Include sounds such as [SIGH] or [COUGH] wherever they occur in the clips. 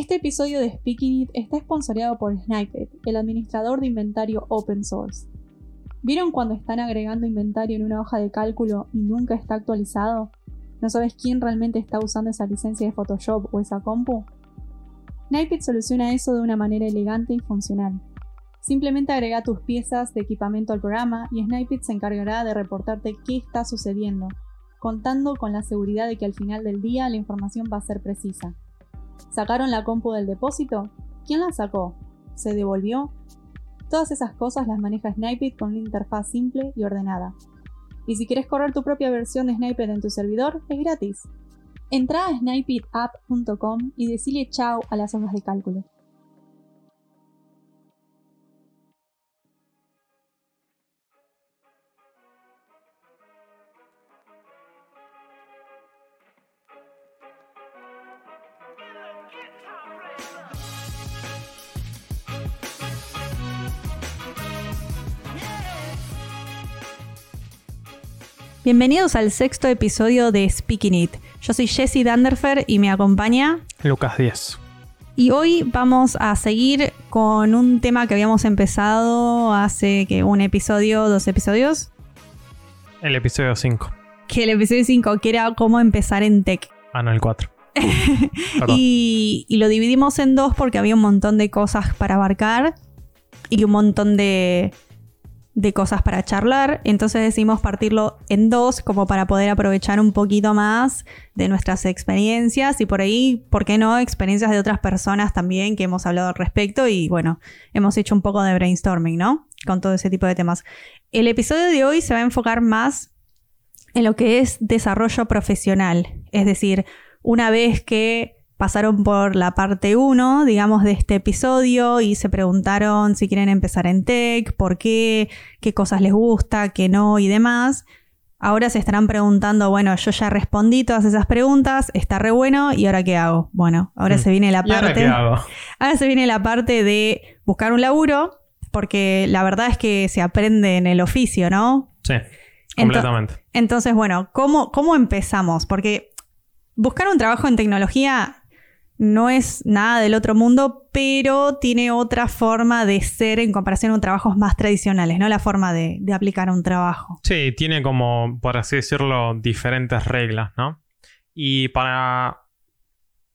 Este episodio de Speaking It está sponsoreado por Sniped, el administrador de inventario open source. ¿Vieron cuando están agregando inventario en una hoja de cálculo y nunca está actualizado? ¿No sabes quién realmente está usando esa licencia de Photoshop o esa compu? Sniped soluciona eso de una manera elegante y funcional. Simplemente agrega tus piezas de equipamiento al programa y Sniped se encargará de reportarte qué está sucediendo, contando con la seguridad de que al final del día la información va a ser precisa. ¿Sacaron la compu del depósito? ¿Quién la sacó? ¿Se devolvió? Todas esas cosas las maneja Sniped con una interfaz simple y ordenada. Y si quieres correr tu propia versión de Sniped en tu servidor, es gratis. Entra a snipedapp.com y decile chao a las hojas de cálculo. Bienvenidos al sexto episodio de Speaking It. Yo soy Jessie Danderfer y me acompaña Lucas Díaz. Y hoy vamos a seguir con un tema que habíamos empezado hace que un episodio, dos episodios. El episodio 5. Que el episodio 5, que era cómo empezar en tech. Ah, no, el 4. [LAUGHS] y, y lo dividimos en dos porque había un montón de cosas para abarcar y un montón de, de cosas para charlar, entonces decidimos partirlo en dos como para poder aprovechar un poquito más de nuestras experiencias y por ahí, ¿por qué no? Experiencias de otras personas también que hemos hablado al respecto y bueno, hemos hecho un poco de brainstorming, ¿no? Con todo ese tipo de temas. El episodio de hoy se va a enfocar más en lo que es desarrollo profesional, es decir, una vez que pasaron por la parte 1, digamos, de este episodio y se preguntaron si quieren empezar en tech, por qué, qué cosas les gusta, qué no y demás. Ahora se estarán preguntando, bueno, yo ya respondí todas esas preguntas, está re bueno, ¿y ahora qué hago? Bueno, ahora mm. se viene la parte. Ahora, [LAUGHS] ahora se viene la parte de buscar un laburo, porque la verdad es que se aprende en el oficio, ¿no? Sí, completamente. Entonces, bueno, ¿cómo, ¿cómo empezamos? Porque buscar un trabajo en tecnología no es nada del otro mundo, pero tiene otra forma de ser en comparación con trabajos más tradicionales, ¿no? La forma de, aplicar un trabajo. Sí, tiene como, por así decirlo, diferentes reglas, ¿no? Y para,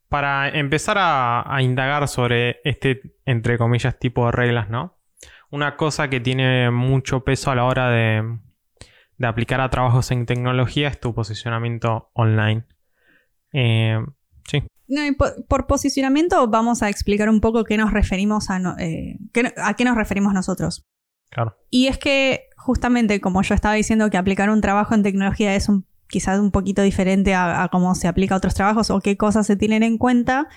para empezar a, indagar sobre este, entre comillas, tipo de reglas, ¿no? Una cosa que tiene mucho peso a la hora de, de aplicar a trabajos en tecnología es tu posicionamiento online. Eh, sí por, posicionamiento vamos a explicar un poco qué nos referimos a, eh, a qué nos referimos nosotros. Claro. Y es que justamente como yo estaba diciendo que aplicar un trabajo en tecnología es un, quizás un poquito diferente a, cómo se aplica a otros trabajos o qué cosas se tienen en cuenta,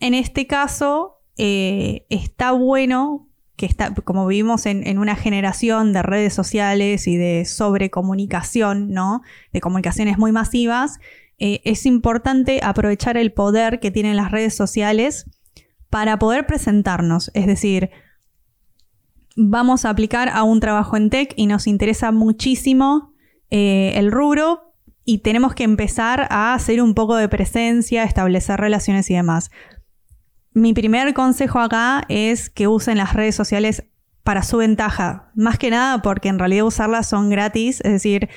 en este caso eh, está bueno que está, como vivimos en, en, una generación de redes sociales y de sobrecomunicación, ¿no? De comunicaciones muy masivas, eh, es importante aprovechar el poder que tienen las redes sociales para poder presentarnos. Es decir, vamos a aplicar a un trabajo en tech y nos interesa muchísimo eh, el rubro y tenemos que empezar a hacer un poco de presencia, establecer relaciones y demás. Mi primer consejo acá es que usen las redes sociales para su ventaja, más que nada porque en realidad usarlas son gratis, es decir,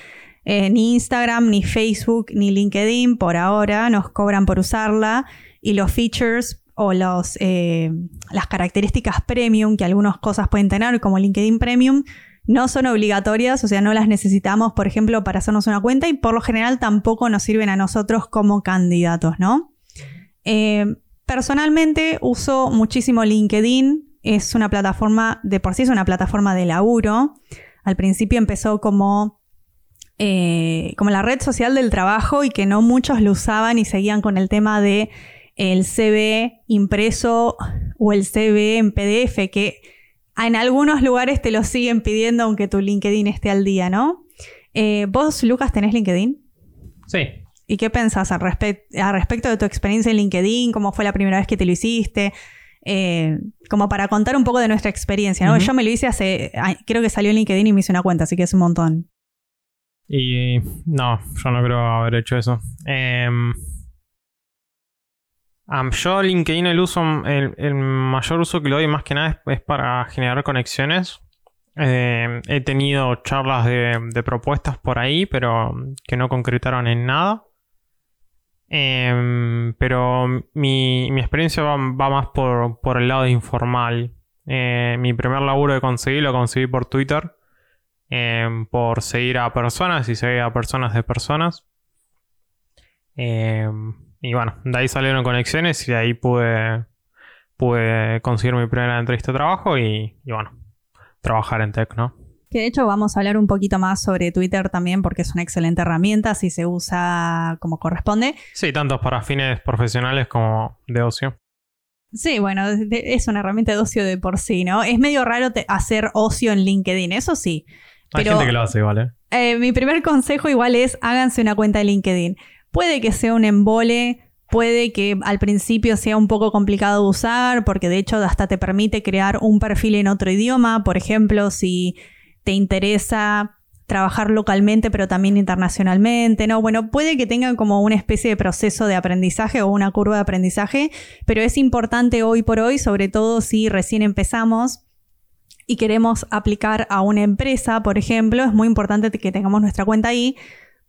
ni Instagram, ni Facebook, ni LinkedIn por ahora nos cobran por usarla y los features o los, eh, las características premium que algunas cosas pueden tener, como LinkedIn Premium, no son obligatorias, o sea, no las necesitamos, por ejemplo, para hacernos una cuenta y por lo general tampoco nos sirven a nosotros como candidatos, ¿no? Eh, personalmente uso muchísimo LinkedIn, es una plataforma, de por sí es una plataforma de laburo. Al principio empezó como eh, como la red social del trabajo y que no muchos lo usaban y seguían con el tema de el CV impreso o el CV en PDF, que en algunos lugares te lo siguen pidiendo aunque tu LinkedIn esté al día, ¿no? Eh, ¿Vos, Lucas, tenés LinkedIn? Sí. ¿Y qué pensás al, respecto de tu experiencia en LinkedIn? ¿Cómo fue la primera vez que te lo hiciste? Eh, como para contar un poco de nuestra experiencia, ¿no? Yo me lo hice hace, creo que salió en LinkedIn y me hice una cuenta, así que es un montón. Y no, yo no creo haber hecho eso. Em, yo LinkedIn el uso, el, mayor uso que le doy más que nada es, para generar conexiones. Eh, he tenido charlas de, propuestas por ahí, pero que no concretaron en nada. Em, pero mi, experiencia va, más por, el lado informal. Eh, mi primer laburo de conseguir lo conseguí por Twitter. Em, por seguir a personas y seguir a personas de personas. Em, y bueno, de ahí salieron conexiones y de ahí pude, pude conseguir mi primera entrevista de trabajo y, bueno, trabajar en tech, ¿no? Que de hecho vamos a hablar un poquito más sobre Twitter también porque es una excelente herramienta si se usa como corresponde. Sí, tanto para fines profesionales como de ocio. Sí, bueno, es una herramienta de ocio de por sí, ¿no? Es medio raro hacer ocio en LinkedIn, eso sí. Hay gente que lo hace igual, ¿eh? ¿eh? Mi primer consejo igual es háganse una cuenta de LinkedIn. Puede que sea un embole, puede que al principio sea un poco complicado de usar, porque de hecho hasta te permite crear un perfil en otro idioma. Por ejemplo, si te interesa trabajar localmente pero también internacionalmente, ¿no? Bueno, puede que tenga como una especie de proceso de aprendizaje o una curva de aprendizaje, pero es importante hoy por hoy, sobre todo si recién empezamos y queremos aplicar a una empresa, por ejemplo, es muy importante que tengamos nuestra cuenta ahí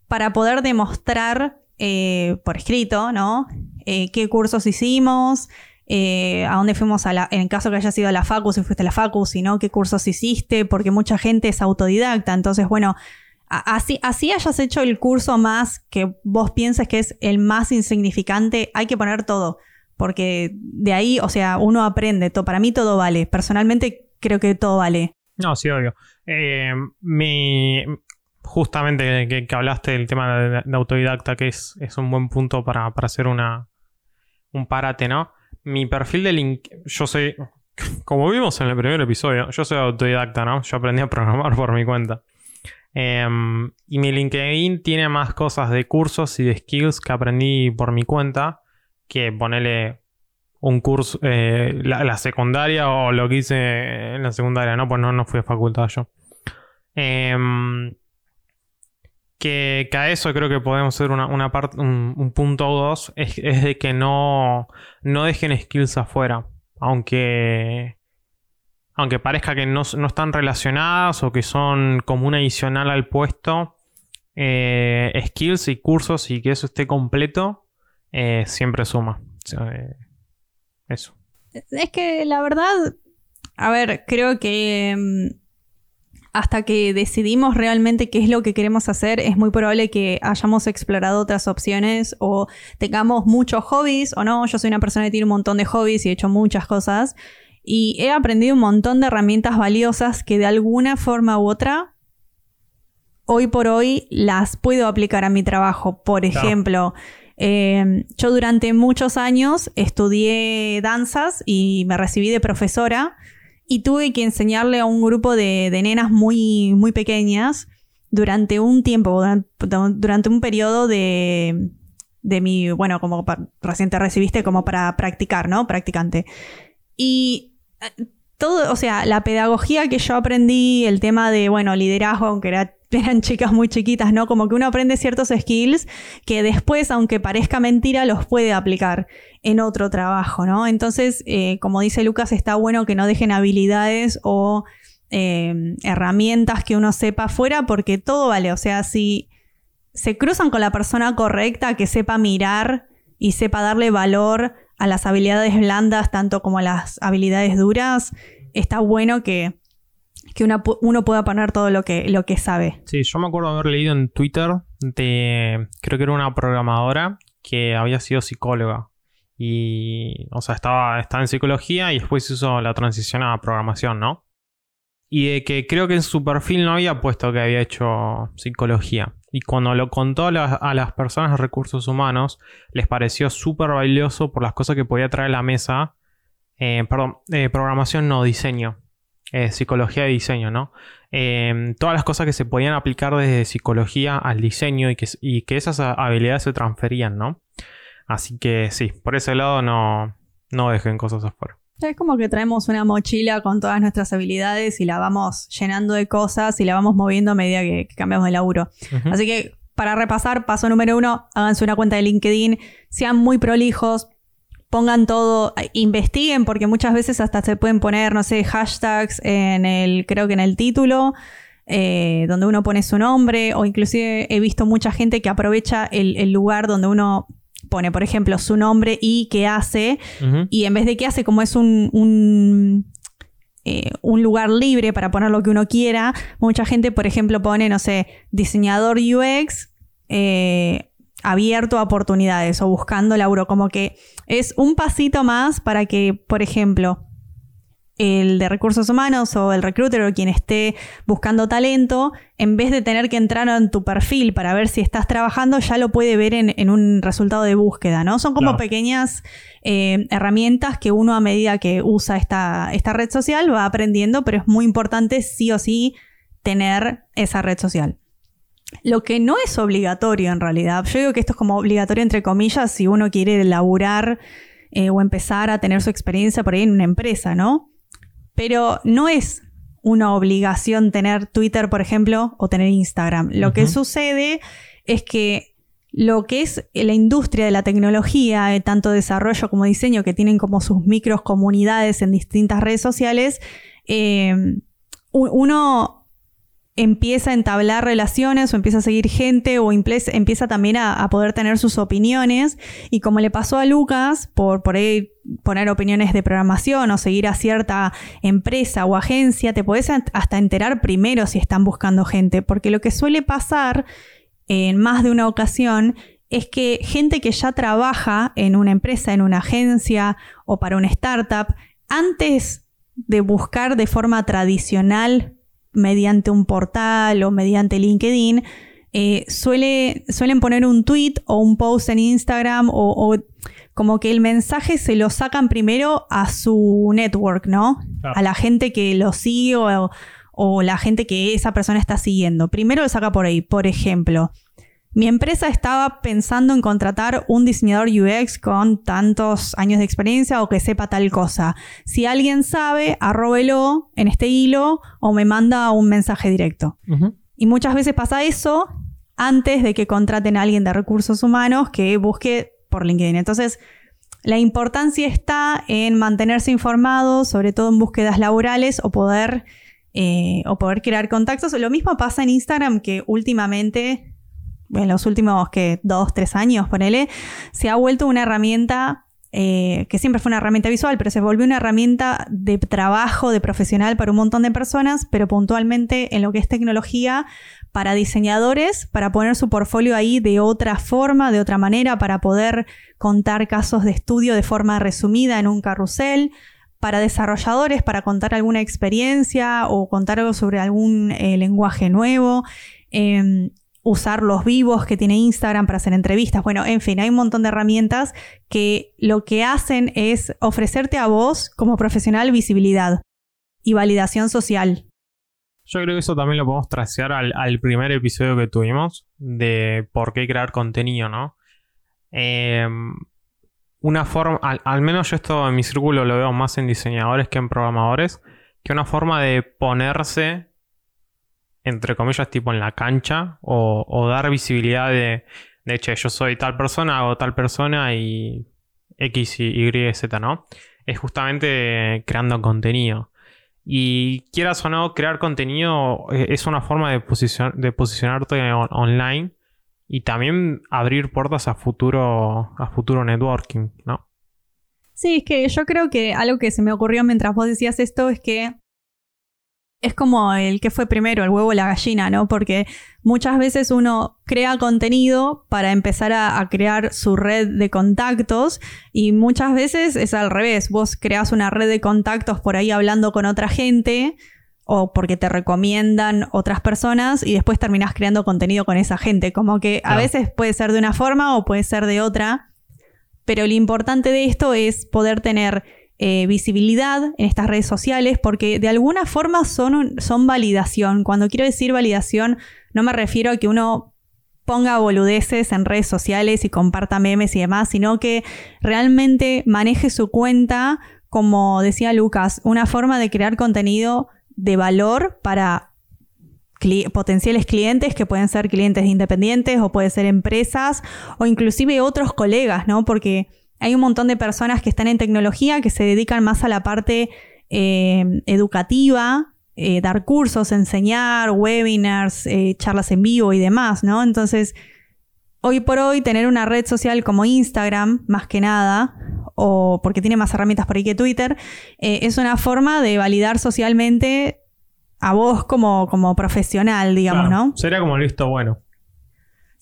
para poder demostrar eh, por escrito, ¿no? Eh, qué cursos hicimos, eh, a dónde fuimos en caso que haya sido a la facu, si fuiste a la facu, si no, qué cursos hiciste, porque mucha gente es autodidacta, entonces, bueno, así, así hayas hecho el curso más que vos pienses que es el más insignificante, hay que poner todo, porque de ahí, o sea, uno aprende, para mí todo vale, personalmente creo que todo vale. No, sí, obvio. mi, justamente que, hablaste del tema de, autodidacta, que es, es, un buen punto para, hacer una, un parate, ¿no? Mi perfil de link, yo soy, como vimos en el primer episodio, yo soy autodidacta, ¿no? Yo aprendí a programar por mi cuenta. Em, y mi LinkedIn tiene más cosas de cursos y de skills que aprendí por mi cuenta que ponerle un curso, eh, la, secundaria o lo que hice en la secundaria, ¿no? Pues no, no fui a facultad yo. Eh, que, a eso creo que podemos hacer una, parte, un, punto o dos, es, de que no, no dejen skills afuera. Aunque, aunque parezca que no, están relacionadas o que son como una adicional al puesto, eh, skills y cursos y que eso esté completo, eh, siempre suma. Eso. Es que la verdad, a ver, creo que mm, hasta que decidimos realmente qué es lo que queremos hacer, es muy probable que hayamos explorado otras opciones o tengamos muchos hobbies o no. Yo soy una persona que tiene un montón de hobbies y he hecho muchas cosas. Y he aprendido un montón de herramientas valiosas que de alguna forma u otra, hoy por hoy, las puedo aplicar a mi trabajo. Por ejemplo, em, yo durante muchos años estudié danzas y me recibí de profesora y tuve que enseñarle a un grupo de, nenas muy, muy pequeñas durante un tiempo, durante, un periodo de, de mi, bueno, como recién te recibiste como para practicar, ¿no? Practicante. Y eh, todo, o sea, la pedagogía que yo aprendí, el tema de, bueno, liderazgo, aunque [LAUGHS] eran chicas muy chiquitas, ¿no? Como que uno aprende ciertos skills que después, aunque parezca mentira, los puede aplicar en otro trabajo, ¿no? Entonces, eh, como dice Lucas, está bueno que no dejen habilidades o eh, herramientas que uno sepa fuera porque todo vale, o sea, si se cruzan con la persona correcta que sepa mirar y sepa darle valor a las habilidades blandas tanto como a las habilidades duras, está bueno que, uno pueda poner todo lo que, lo que sabe. Sí, yo me acuerdo haber leído en Twitter de, creo que era una programadora que había sido psicóloga y, o sea, estaba, estaba en psicología y después hizo la transición a programación, ¿no? Y de que creo que en su perfil no había puesto que había hecho psicología. Y cuando lo contó a, las personas de recursos humanos, les pareció súper valioso por las cosas que podía traer a la mesa. Eh, perdón, eh, programación no, diseño. Eh, psicología de diseño, ¿no? todas las cosas que se podían aplicar desde psicología al diseño y que, y que esas habilidades se transferían, ¿no? Así que sí, por ese lado no, no dejen cosas afuera. Es como que traemos una mochila con todas nuestras habilidades y la vamos llenando de cosas y la vamos moviendo a medida que, cambiamos de laburo. Así que para repasar, paso número uno, háganse una cuenta de LinkedIn, sean muy prolijos, pongan todo, investiguen, porque muchas veces hasta se pueden poner, no sé, hashtags en el, creo que en el título, eh, donde uno pone su nombre, o inclusive he visto mucha gente que aprovecha el, lugar donde uno pone, por ejemplo, su nombre y qué hace, y en vez de qué hace, como es un, un, eh, un, lugar libre para poner lo que uno quiera, mucha gente, por ejemplo, pone, no sé, diseñador UX. Eh, abierto a oportunidades o buscando laburo, como que es un pasito más para que, por ejemplo, el de recursos humanos o el recruiter o quien esté buscando talento, en vez de tener que entrar en tu perfil para ver si estás trabajando, ya lo puede ver en, un resultado de búsqueda, ¿no? Son como pequeñas eh, herramientas que uno a medida que usa esta, esta red social va aprendiendo, pero es muy importante sí o sí tener esa red social. Lo que no es obligatorio en realidad, yo digo que esto es como obligatorio entre comillas si uno quiere laburar eh, o empezar a tener su experiencia por ahí en una empresa, ¿no? Pero no es una obligación tener Twitter, por ejemplo, o tener Instagram. Lo que sucede es que lo que es la industria de la tecnología, eh, tanto desarrollo como diseño, que tienen como sus micros comunidades en distintas redes sociales, eh, uno empieza a entablar relaciones o empieza a seguir gente o empieza también a, poder tener sus opiniones. Y como le pasó a Lucas, por, por poner opiniones de programación o seguir a cierta empresa o agencia, te puedes hasta enterar primero si están buscando gente. Porque lo que suele pasar en más de una ocasión es que gente que ya trabaja en una empresa, en una agencia o para una startup, antes de buscar de forma tradicional mediante un portal o mediante LinkedIn, eh, suele, suelen poner un tweet o un post en Instagram o, como que el mensaje se lo sacan primero a su network, ¿no? A la gente que lo sigue o, o, la gente que esa persona está siguiendo. Primero lo saca por ahí. Por ejemplo, mi empresa estaba pensando en contratar un diseñador UX con tantos años de experiencia o que sepa tal cosa. Si alguien sabe, arróbelo en este hilo o me manda un mensaje directo. Y muchas veces pasa eso antes de que contraten a alguien de recursos humanos que busque por LinkedIn. Entonces, la importancia está en mantenerse informado, sobre todo en búsquedas laborales o poder, eh, o poder crear contactos. Lo mismo pasa en Instagram que últimamente en los últimos que dos, tres años, ponele, se ha vuelto una herramienta eh, que siempre fue una herramienta visual, pero se volvió una herramienta de trabajo, de profesional para un montón de personas, pero puntualmente en lo que es tecnología para diseñadores, para poner su portfolio ahí de otra forma, de otra manera, para poder contar casos de estudio de forma resumida en un carrusel, para desarrolladores, para contar alguna experiencia o contar algo sobre algún eh, lenguaje nuevo. Em, usar los vivos que tiene Instagram para hacer entrevistas. Bueno, en fin, hay un montón de herramientas que lo que hacen es ofrecerte a vos como profesional visibilidad y validación social. Yo creo que eso también lo podemos trasear al, primer episodio que tuvimos de por qué crear contenido, ¿no? Em, una forma, al, menos yo esto en mi círculo lo veo más en diseñadores que en programadores, que una forma de ponerse entre comillas, tipo en la cancha o, dar visibilidad de, de, che, yo soy tal persona, o tal persona y X, Y, Z, ¿no? Es justamente creando contenido. Y quieras o no, crear contenido eh, es una forma de, de posicionarte online y también abrir puertas a futuro, a futuro networking, ¿no? Sí, es que yo creo que algo que se me ocurrió mientras vos decías esto es que es como el que fue primero, el huevo o la gallina, ¿no? Porque muchas veces uno crea contenido para empezar a, crear su red de contactos y muchas veces es al revés. Vos creas una red de contactos por ahí hablando con otra gente o porque te recomiendan otras personas y después terminás creando contenido con esa gente. Como que a veces puede ser de una forma o puede ser de otra, pero lo importante de esto es poder tener eh, visibilidad en estas redes sociales porque de alguna forma son, son validación. Cuando quiero decir validación, no me refiero a que uno ponga boludeces en redes sociales y comparta memes y demás, sino que realmente maneje su cuenta, como decía Lucas, una forma de crear contenido de valor para potenciales clientes que pueden ser clientes independientes o pueden ser empresas o inclusive otros colegas, ¿no? Porque Hay un montón de personas que están en tecnología que se dedican más a la parte eh, educativa, eh, dar cursos, enseñar, webinars, eh, charlas en vivo y demás, ¿no? Entonces, hoy por hoy tener una red social como Instagram, más que nada, o porque tiene más herramientas por ahí que Twitter, es una forma de validar socialmente a vos como, como profesional, digamos, ¿no? Sería como el visto bueno.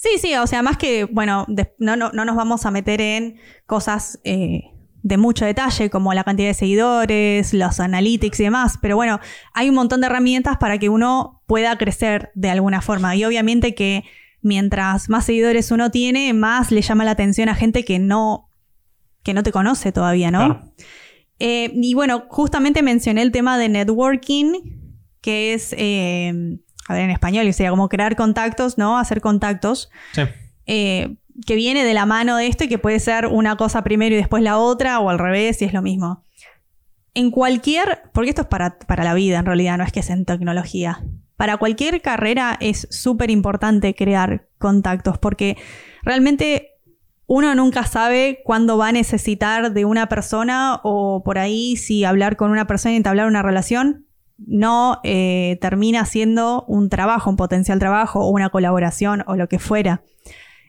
Sí, sí, o sea, más que, bueno, no, no, nos vamos a meter en cosas eh, de mucho detalle, como la cantidad de seguidores, los analytics y demás, pero bueno, hay un montón de herramientas para que uno pueda crecer de alguna forma. Y obviamente que mientras más seguidores uno tiene, más le llama la atención a gente que no, que no te conoce todavía, ¿no? Eh, y bueno, justamente mencioné el tema de networking, que es... Eh, en español, y sea, como crear contactos, ¿no? Hacer contactos. Sí. Eh, que viene de la mano de esto y que puede ser una cosa primero y después la otra, o al revés, y es lo mismo. En cualquier, porque esto es para, para la vida en realidad, no es que es en tecnología. Para cualquier carrera es súper importante crear contactos, porque realmente uno nunca sabe cuándo va a necesitar de una persona o por ahí si hablar con una persona y entablar una relación no eh, termina siendo un trabajo, un potencial trabajo o una colaboración o lo que fuera.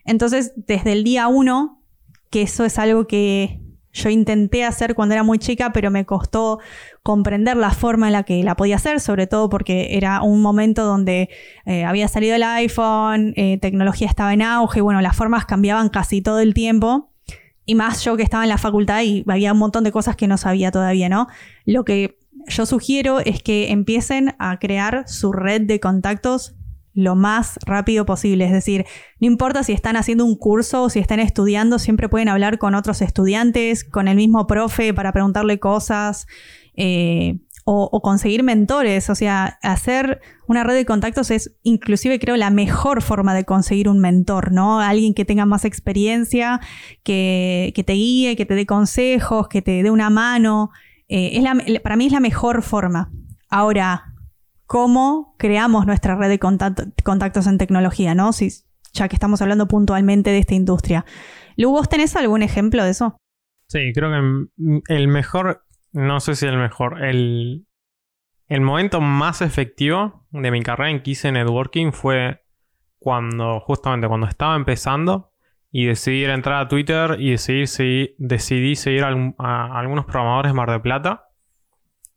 Entonces, desde el día uno, que eso es algo que yo intenté hacer cuando era muy chica, pero me costó comprender la forma en la que la podía hacer, sobre todo porque era un momento donde eh, había salido el iPhone, eh, tecnología estaba en auge, bueno, las formas cambiaban casi todo el tiempo. Y más yo que estaba en la facultad y había un montón de cosas que no sabía todavía, ¿no? Lo que yo sugiero es que empiecen a crear su red de contactos lo más rápido posible. Es decir, no importa si están haciendo un curso o si están estudiando, siempre pueden hablar con otros estudiantes, con el mismo profe para preguntarle cosas eh, o, conseguir mentores. O sea, hacer una red de contactos es inclusive creo la mejor forma de conseguir un mentor, ¿no? Alguien que tenga más experiencia, que, que te guíe, que te dé consejos, que te dé una mano. Eh, para mí es la mejor forma. Ahora, ¿cómo creamos nuestra red de contactos en tecnología? ¿no? Si, ya que estamos hablando puntualmente de esta industria. Lu, ¿vos tenés algún ejemplo de eso? Sí, creo que el mejor, no sé si el mejor, el, el momento más efectivo de mi carrera en Kise Networking fue cuando, justamente cuando estaba empezando, y decidí entrar a Twitter y decidí, decidí seguir a, algunos programadores de Mar del Plata.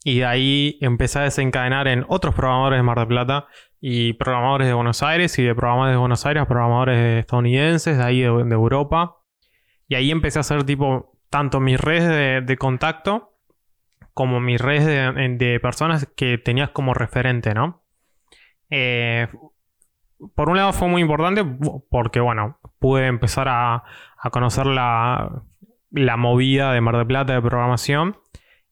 Y de ahí empecé a desencadenar en otros programadores de Mar del Plata y programadores de Buenos Aires y de programadores de Buenos Aires programadores estadounidenses, de ahí de, Europa. Y ahí empecé a hacer tipo tanto mis redes de, contacto como mis redes de, personas que tenías como referente, ¿no? Eh, por un lado fue muy importante porque, bueno, pude empezar a, conocer la, movida de Mar del Plata de programación.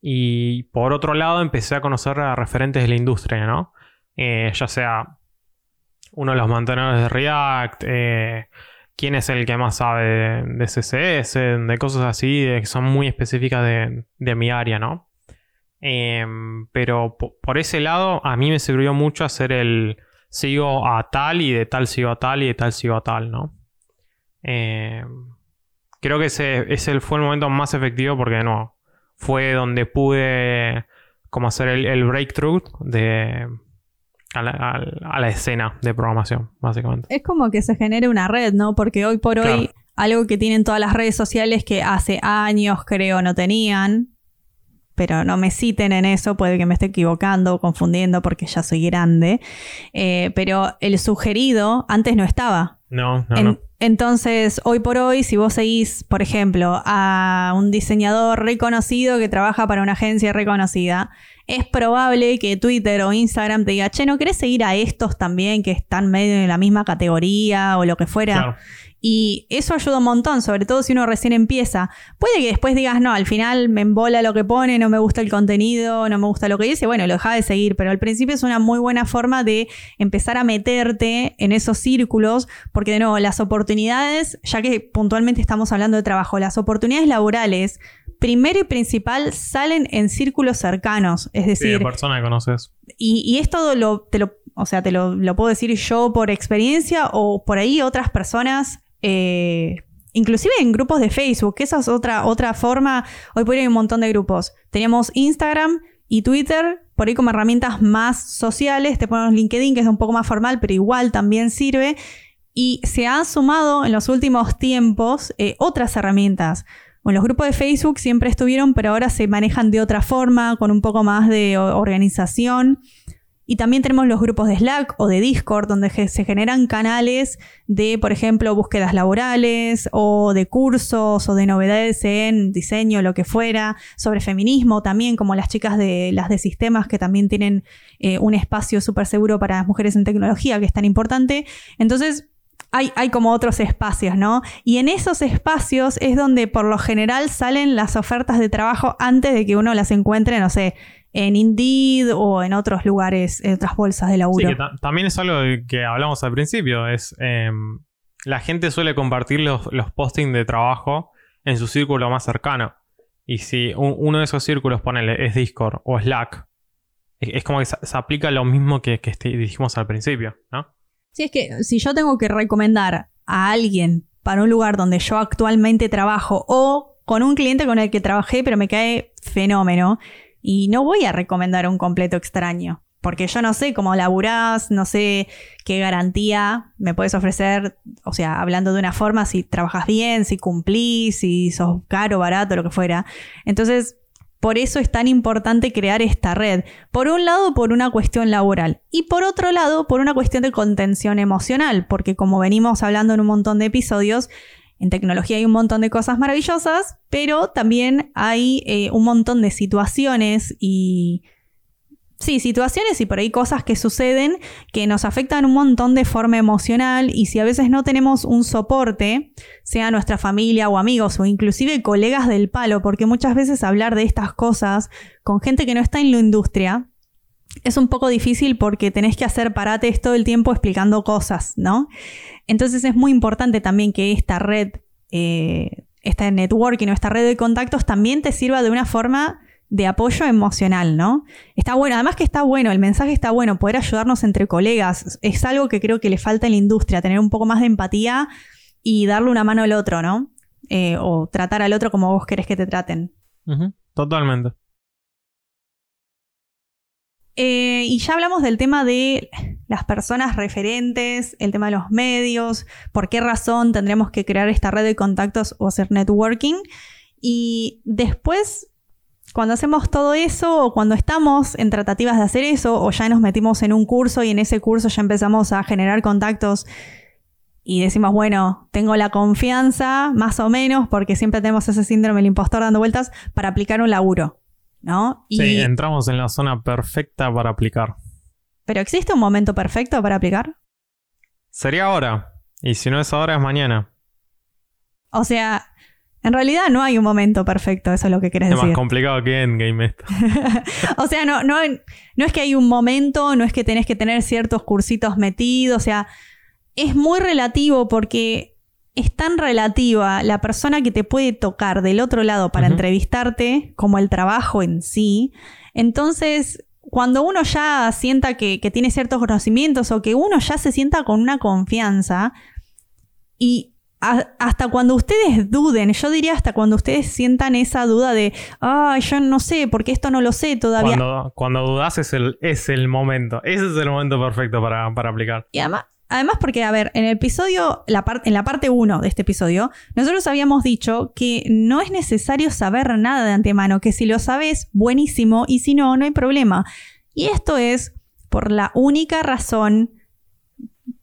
Y por otro lado empecé a conocer a referentes de la industria, ¿no? Eh, ya sea uno de los mantenedores de React, eh, quién es el que más sabe de, CSS, de cosas así, que son muy específicas de, mi área, ¿no? Em, pero por ese lado a mí me sirvió mucho hacer el, sigo a tal y de tal sigo a tal y de tal sigo a tal, ¿no? Eh, creo que ese, ese, fue el momento más efectivo porque no, fue donde pude como hacer el, breakthrough de, a la, escena de programación, básicamente. Es como que se genere una red, ¿no? Porque hoy por hoy algo que tienen todas las redes sociales que hace años creo no tenían, pero no me citen en eso, puede que me esté equivocando o confundiendo porque ya soy grande. Eh, pero el sugerido antes no estaba. No, no, no. Entonces, hoy por hoy, si vos seguís, por ejemplo, a un diseñador reconocido que trabaja para una agencia reconocida, es probable que Twitter o Instagram te diga, che, ¿no querés seguir a estos también que están medio en la misma categoría o lo que fuera? Y eso ayuda un montón, sobre todo si uno recién empieza. Puede que después digas, no, al final me embola lo que pone, no me gusta el contenido, no me gusta lo que dice, bueno, lo deja de seguir, pero al principio es una muy buena forma de empezar a meterte en esos círculos, porque de nuevo, las oportunidades, ya que puntualmente estamos hablando de trabajo, las oportunidades laborales, primero y principal, salen en círculos cercanos, es decir... Sí, persona que conoces. Y, y esto lo, te lo, o sea, te lo, lo puedo decir yo por experiencia o por ahí otras personas eh, inclusive en grupos de Facebook, que esa es otra, otra forma. Hoy por hoy hay un montón de grupos. Teníamos Instagram y Twitter, por ahí como herramientas más sociales. Te ponemos LinkedIn, que es un poco más formal, pero igual también sirve. Y se han sumado en los últimos tiempos eh, otras herramientas. Bueno, los grupos de Facebook siempre estuvieron, pero ahora se manejan de otra forma, con un poco más de organización. Y también tenemos los grupos de Slack o de Discord, donde se generan canales de, por ejemplo, búsquedas laborales o de cursos o de novedades en diseño, lo que fuera, sobre feminismo también, como las chicas de las de sistemas que también tienen eh, un espacio súper seguro para las mujeres en tecnología, que es tan importante. Entonces, hay, hay, como otros espacios, ¿no? Y en esos espacios es donde por lo general salen las ofertas de trabajo antes de que uno las encuentre, no sé, en Indeed o en otros lugares, en otras bolsas de laburo. Sí, también es algo que hablamos al principio, es em, la gente suele compartir los, los postings de trabajo en su círculo más cercano. Y si uno de esos círculos, ponele, es Discord o Slack, es, como que se, aplica lo mismo que, que este, dijimos al principio, ¿no? Sí, es que si yo tengo que recomendar a alguien para un lugar donde yo actualmente trabajo o con un cliente con el que trabajé pero me cae fenómeno, y no voy a recomendar un completo extraño, porque yo no sé cómo laburás, no sé qué garantía me puedes ofrecer, o sea, hablando de una forma, si trabajas bien, si cumplís, si sos caro, barato, lo que fuera. Entonces, por eso es tan importante crear esta red. Por un lado, por una cuestión laboral. Y por otro lado, por una cuestión de contención emocional. Porque como venimos hablando en un montón de episodios, en tecnología hay un montón de cosas maravillosas, pero también hay eh, un montón de situaciones y... Sí, situaciones y por ahí cosas que suceden que nos afectan un montón de forma emocional y si a veces no tenemos un soporte, sea nuestra familia o amigos o inclusive colegas del palo, porque muchas veces hablar de estas cosas con gente que no está en la industria es un poco difícil porque tenés que hacer parates todo el tiempo explicando cosas, ¿no? Entonces es muy importante también que esta red, eh, esta networking o esta red de contactos también te sirva de una forma de apoyo emocional, ¿no? Está bueno, además que está bueno, el mensaje está bueno, poder ayudarnos entre colegas, es algo que creo que le falta en la industria, tener un poco más de empatía y darle una mano al otro, ¿no? Eh, o tratar al otro como vos querés que te traten. Totalmente. Eh, y ya hablamos del tema de las personas referentes, el tema de los medios, por qué razón tendremos que crear esta red de contactos o hacer networking. Y después, cuando hacemos todo eso o cuando estamos en tratativas de hacer eso o ya nos metimos en un curso y en ese curso ya empezamos a generar contactos y decimos, bueno, tengo la confianza, más o menos, porque siempre tenemos ese síndrome del impostor dando vueltas, para aplicar un laburo. ¿no? Sí, entramos en la zona perfecta para aplicar. ¿Pero existe un momento perfecto para aplicar? Sería ahora. Y si no es ahora, es mañana. O sea, en realidad no hay un momento perfecto, eso es lo que querés decir. Es más complicado que Endgame esto. [LAUGHS] o sea, no, no, no es que hay un momento, no es que tenés que tener ciertos cursitos metidos, o sea, es muy relativo porque es tan relativa la persona que te puede tocar del otro lado para entrevistarte como el trabajo en sí. Entonces, cuando uno ya sienta que, tiene ciertos conocimientos o que uno ya se sienta con una confianza y hasta cuando ustedes duden, yo diría hasta cuando ustedes sientan esa duda de, ah, yo no sé, porque esto no lo sé todavía. Cuando, cuando dudas es el, es el momento, ese es el momento perfecto para, para aplicar. Y además, Además, porque, a ver, en el episodio, en la parte 1 de este episodio, nosotros habíamos dicho que no es necesario saber nada de antemano, que si lo sabes, buenísimo, y si no, no hay problema. Y esto es por la única razón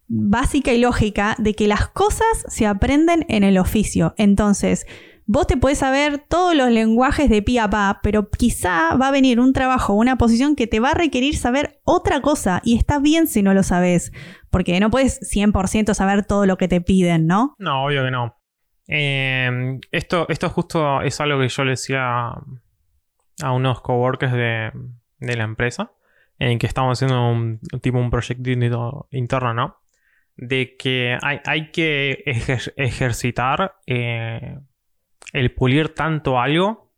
básica y lógica de que las cosas se aprenden en el oficio. Entonces, Vos te puedes saber todos los lenguajes de pi a pa, pero quizá va a venir un trabajo una posición que te va a requerir saber otra cosa y está bien si no lo sabes, porque no puedes 100% saber todo lo que te piden, ¿no? No, obvio que no. Em, esto, esto justo es algo que yo le decía a unos coworkers de, de la empresa, en que estamos haciendo un tipo un proyecto interno, ¿no? De que hay, hay que ejercitar eh, el pulir tanto algo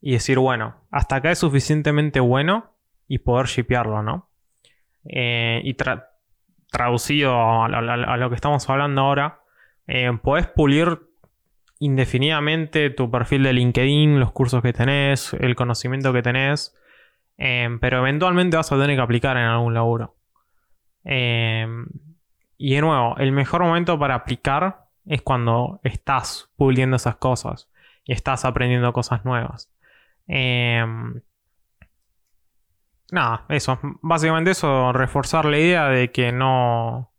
y decir, bueno, hasta acá es suficientemente bueno y poder shipearlo, ¿no? Eh, y traducido a, lo que estamos hablando ahora, Eh, podés pulir indefinidamente tu perfil de LinkedIn, los cursos que tenés, el conocimiento que tenés, eh, pero eventualmente vas a tener que aplicar en algún laburo. Y de nuevo, el mejor momento para aplicar es cuando estás puliendo esas cosas y estás aprendiendo cosas nuevas. nada, eso. Básicamente eso, reforzar la idea de que no,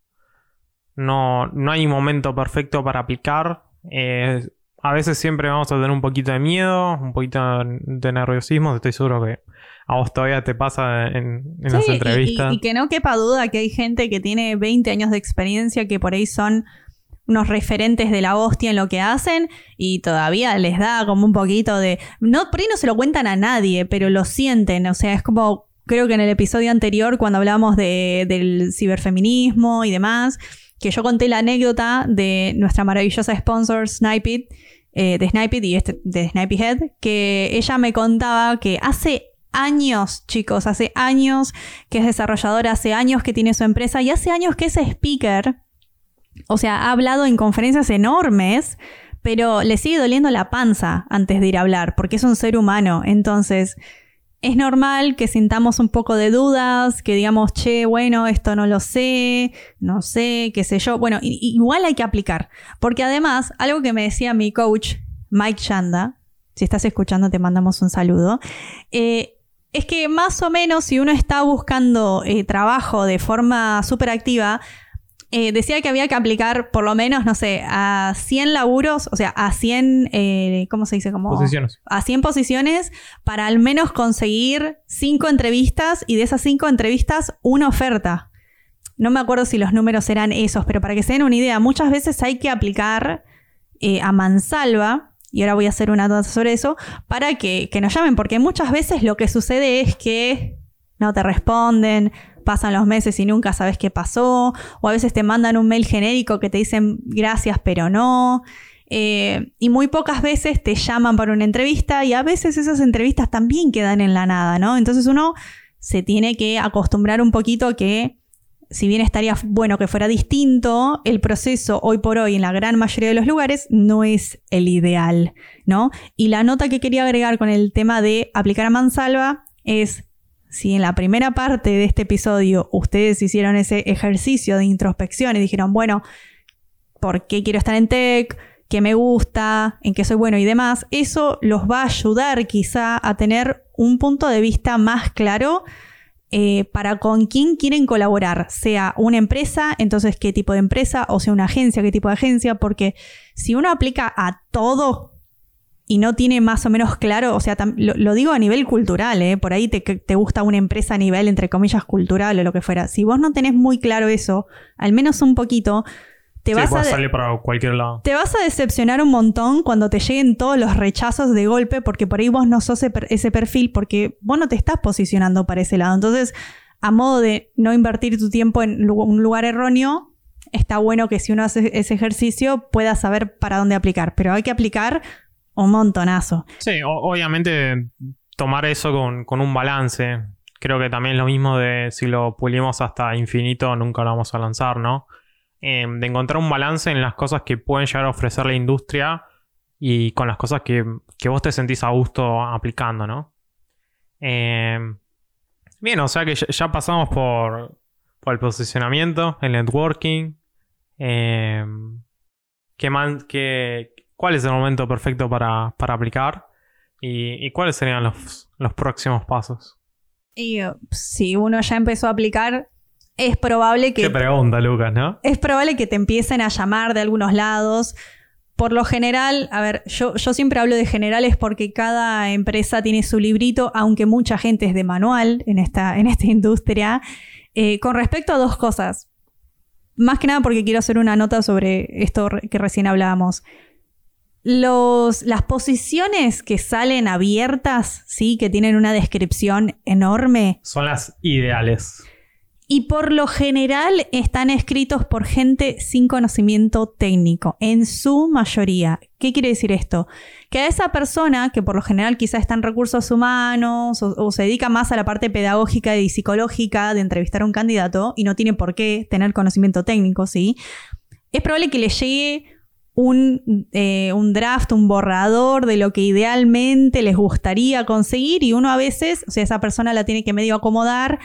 no, no hay momento perfecto para aplicar. Eh, a veces siempre vamos a tener un poquito de miedo, un poquito de nerviosismo. Estoy seguro que a vos todavía te pasa en, las entrevistas. Y, y, que no quepa duda que hay gente que tiene 20 años de experiencia que por ahí son unos referentes de la hostia en lo que hacen y todavía les da como un poquito de... No, por ahí no se lo cuentan a nadie, pero lo sienten. O sea, es como creo que en el episodio anterior cuando hablamos de, del ciberfeminismo y demás que yo conté la anécdota de nuestra maravillosa sponsor Snipeit, eh, de Snipeit y este, de Snipey Head, que ella me contaba que hace años, chicos, hace años que es desarrolladora, hace años que tiene su empresa y hace años que es speaker. O sea, ha hablado en conferencias enormes, pero le sigue doliendo la panza antes de ir a hablar, porque es un ser humano. Entonces, es normal que sintamos un poco de dudas, que digamos, che, bueno, esto no lo sé, no sé, qué sé yo. Bueno, igual hay que aplicar. Porque además, algo que me decía mi coach, Mike Chanda, si estás escuchando te mandamos un saludo, eh, es que más o menos si uno está buscando eh, trabajo de forma súper activa, eh, decía que había que aplicar por lo menos, no sé, a 100 laburos, o sea, a 100, eh, ¿cómo se dice? Como, posiciones. A 100 posiciones para al menos conseguir 5 entrevistas y de esas 5 entrevistas una oferta. No me acuerdo si los números eran esos, pero para que se den una idea, muchas veces hay que aplicar eh, a mansalva, y ahora voy a hacer una nota sobre eso, para que, que nos llamen, porque muchas veces lo que sucede es que no te responden, pasan los meses y nunca sabes qué pasó, o a veces te mandan un mail genérico que te dicen gracias pero no. Eh, y muy pocas veces te llaman para una entrevista y a veces esas entrevistas también quedan en la nada, ¿no? Entonces uno se tiene que acostumbrar un poquito que, si bien estaría bueno que fuera distinto, el proceso hoy por hoy en la gran mayoría de los lugares no es el ideal, ¿no? Y la nota que quería agregar con el tema de aplicar a mansalva es si en la primera parte de este episodio ustedes hicieron ese ejercicio de introspección y dijeron, bueno, ¿por qué quiero estar en tech? ¿Qué me gusta? ¿En qué soy bueno y demás? Eso los va a ayudar quizá a tener un punto de vista más claro eh, para con quién quieren colaborar, sea una empresa, entonces qué tipo de empresa, o sea una agencia, qué tipo de agencia, porque si uno aplica a todo y no tiene más o menos claro, o sea, lo, digo a nivel cultural, ¿eh? por ahí te, te, gusta una empresa a nivel, entre comillas, cultural o lo que fuera. Si vos no tenés muy claro eso, al menos un poquito, te vas a salir para cualquier lado. Te vas a decepcionar un montón cuando te lleguen todos los rechazos de golpe, porque por ahí vos no sos ese perfil, porque vos no te estás posicionando para ese lado. Entonces, a modo de no invertir tu tiempo en un lugar erróneo, está bueno que si uno hace ese ejercicio pueda saber para dónde aplicar, pero hay que aplicar un montonazo. Sí, obviamente tomar eso con, un balance. Creo que también es lo mismo de si lo pulimos hasta infinito, nunca lo vamos a lanzar, ¿no? Em, de encontrar un balance en las cosas que pueden llegar a ofrecer la industria y con las cosas que, vos te sentís a gusto aplicando, ¿no? Em, bien, o sea que ya, pasamos por, el posicionamiento, el networking. Em, ¿qué, man, qué, cuál es el momento perfecto para, aplicar y, cuáles serían los, próximos pasos. Y uh, si uno ya empezó a aplicar, es probable que... Qué pregunta, Lucas, ¿no? Es probable que te empiecen a llamar de algunos lados. Por lo general, a ver, yo, yo siempre hablo de generales porque cada empresa tiene su librito, aunque mucha gente es de manual en esta, en esta industria. Eh, con respecto a dos cosas. Más que nada porque quiero hacer una nota sobre esto que recién hablábamos los, las posiciones que salen abiertas, sí, que tienen una descripción enorme. Son las ideales. Y por lo general están escritos por gente sin conocimiento técnico, en su mayoría. ¿Qué quiere decir esto? Que a esa persona, que por lo general quizá está en recursos humanos o, se dedica más a la parte pedagógica y psicológica de entrevistar a un candidato y no tiene por qué tener conocimiento técnico, ¿sí? Es probable que le llegue un, eh, un, draft, un borrador de lo que idealmente les gustaría conseguir y uno a veces, o sea, esa persona la tiene que medio acomodar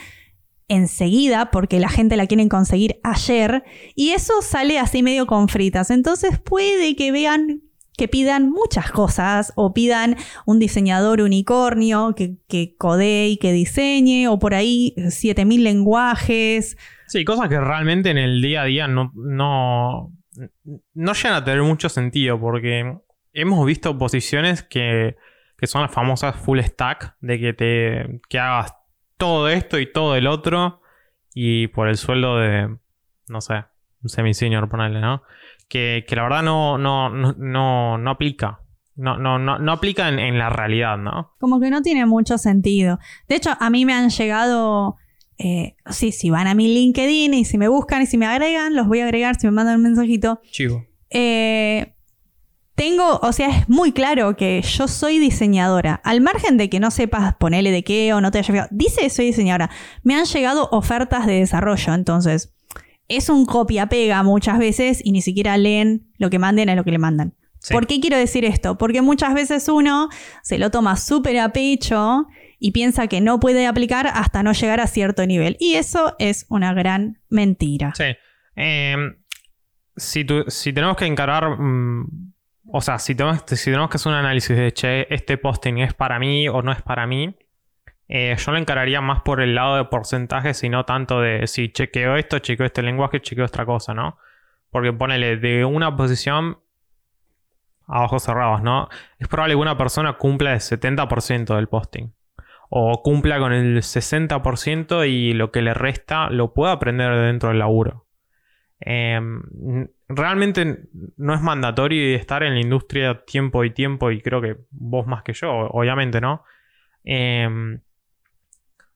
enseguida porque la gente la quiere conseguir ayer y eso sale así medio con fritas. Entonces puede que vean que pidan muchas cosas o pidan un diseñador unicornio que, que codee y que diseñe o por ahí 7000 lenguajes. Sí, cosas que realmente en el día a día no, no, no llegan a tener mucho sentido porque hemos visto posiciones que, que son las famosas full stack de que te que hagas todo esto y todo el otro y por el sueldo de, no sé, un semi-senior, ponerle, ¿no? Que, la verdad no, no, no, no, aplica. No, no, no, no aplica en, la realidad, ¿no? Como que no tiene mucho sentido. De hecho, a mí me han llegado eh, sí, si van a mi LinkedIn y si me buscan y si me agregan, los voy a agregar si me mandan un mensajito. Chivo. Eh, tengo, o sea, es muy claro que yo soy diseñadora. Al margen de que no sepas ponerle de qué o no te haya llegado, dice soy diseñadora. Me han llegado ofertas de desarrollo, entonces es un copia-pega muchas veces y ni siquiera leen lo que manden a lo que le mandan. ¿Por qué quiero decir esto? Porque muchas veces uno se lo toma súper a pecho y piensa que no puede aplicar hasta no llegar a cierto nivel. Y eso es una gran mentira. Sí. Em, si, si, tenemos que encarar, mm, o sea, si tenemos, que hacer un análisis de, che, este posting es para mí o no es para mí, eh, yo lo encararía más por el lado de porcentajes y no tanto de si chequeo esto, chequeo este lenguaje, chequeo otra cosa, ¿no? Porque ponele de una posición a ojos cerrados, ¿no? Es probable que una persona cumpla el 70% del posting. O cumpla con el 60% y lo que le resta lo pueda aprender dentro del laburo. Em, realmente no es mandatorio estar en la industria tiempo y tiempo, y creo que vos más que yo, obviamente, ¿no? Eh,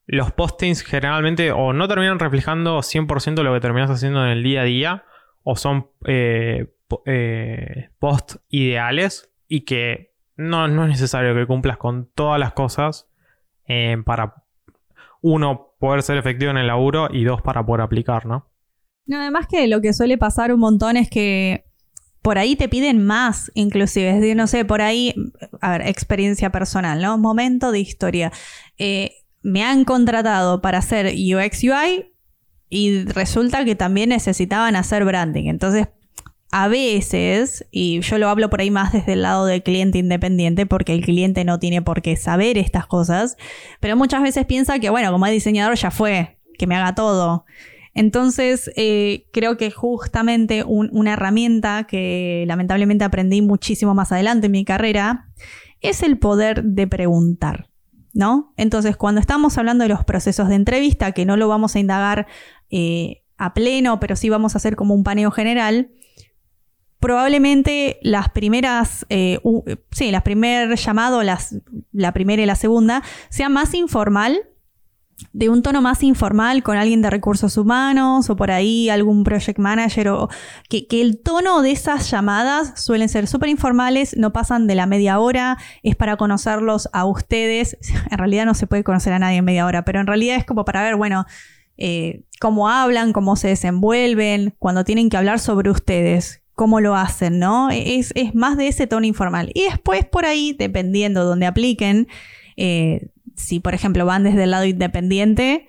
los postings generalmente o no terminan reflejando 100% lo que terminas haciendo en el día a día o son eh, eh, posts ideales y que no, es necesario que cumplas con todas las cosas eh, para uno poder ser efectivo en el laburo y dos para poder aplicar, ¿no? No, además que lo que suele pasar un montón es que por ahí te piden más, inclusive. Es decir, no sé, por ahí, a ver, experiencia personal, ¿no? Momento de historia. Eh, me han contratado para hacer UX UI y resulta que también necesitaban hacer branding. Entonces, a veces, y yo lo hablo por ahí más desde el lado del cliente independiente, porque el cliente no tiene por qué saber estas cosas, pero muchas veces piensa que, bueno, como es diseñador ya fue, que me haga todo. Entonces, eh, creo que justamente una herramienta que lamentablemente aprendí muchísimo más adelante en mi carrera es el poder de preguntar. ¿no? Entonces, cuando estamos hablando de los procesos de entrevista, que no lo vamos a indagar eh, a pleno, pero sí vamos a hacer como un paneo general, probablemente las primeras, eh, sí, las primer llamado, las, la primera y la segunda, sea más informal de un tono más informal con alguien de recursos humanos o por ahí algún project manager o que, el tono de esas llamadas suelen ser súper informales, no pasan de la media hora, es para conocerlos a ustedes. [LAUGHS] En realidad no se puede conocer a nadie en media hora, pero en realidad es como para ver, bueno, eh, cómo hablan, cómo se desenvuelven, cuando tienen que hablar sobre ustedes, cómo lo hacen, ¿no? Es, más de ese tono informal. Y después por ahí, dependiendo de donde apliquen, eh, si por ejemplo van desde el lado independiente,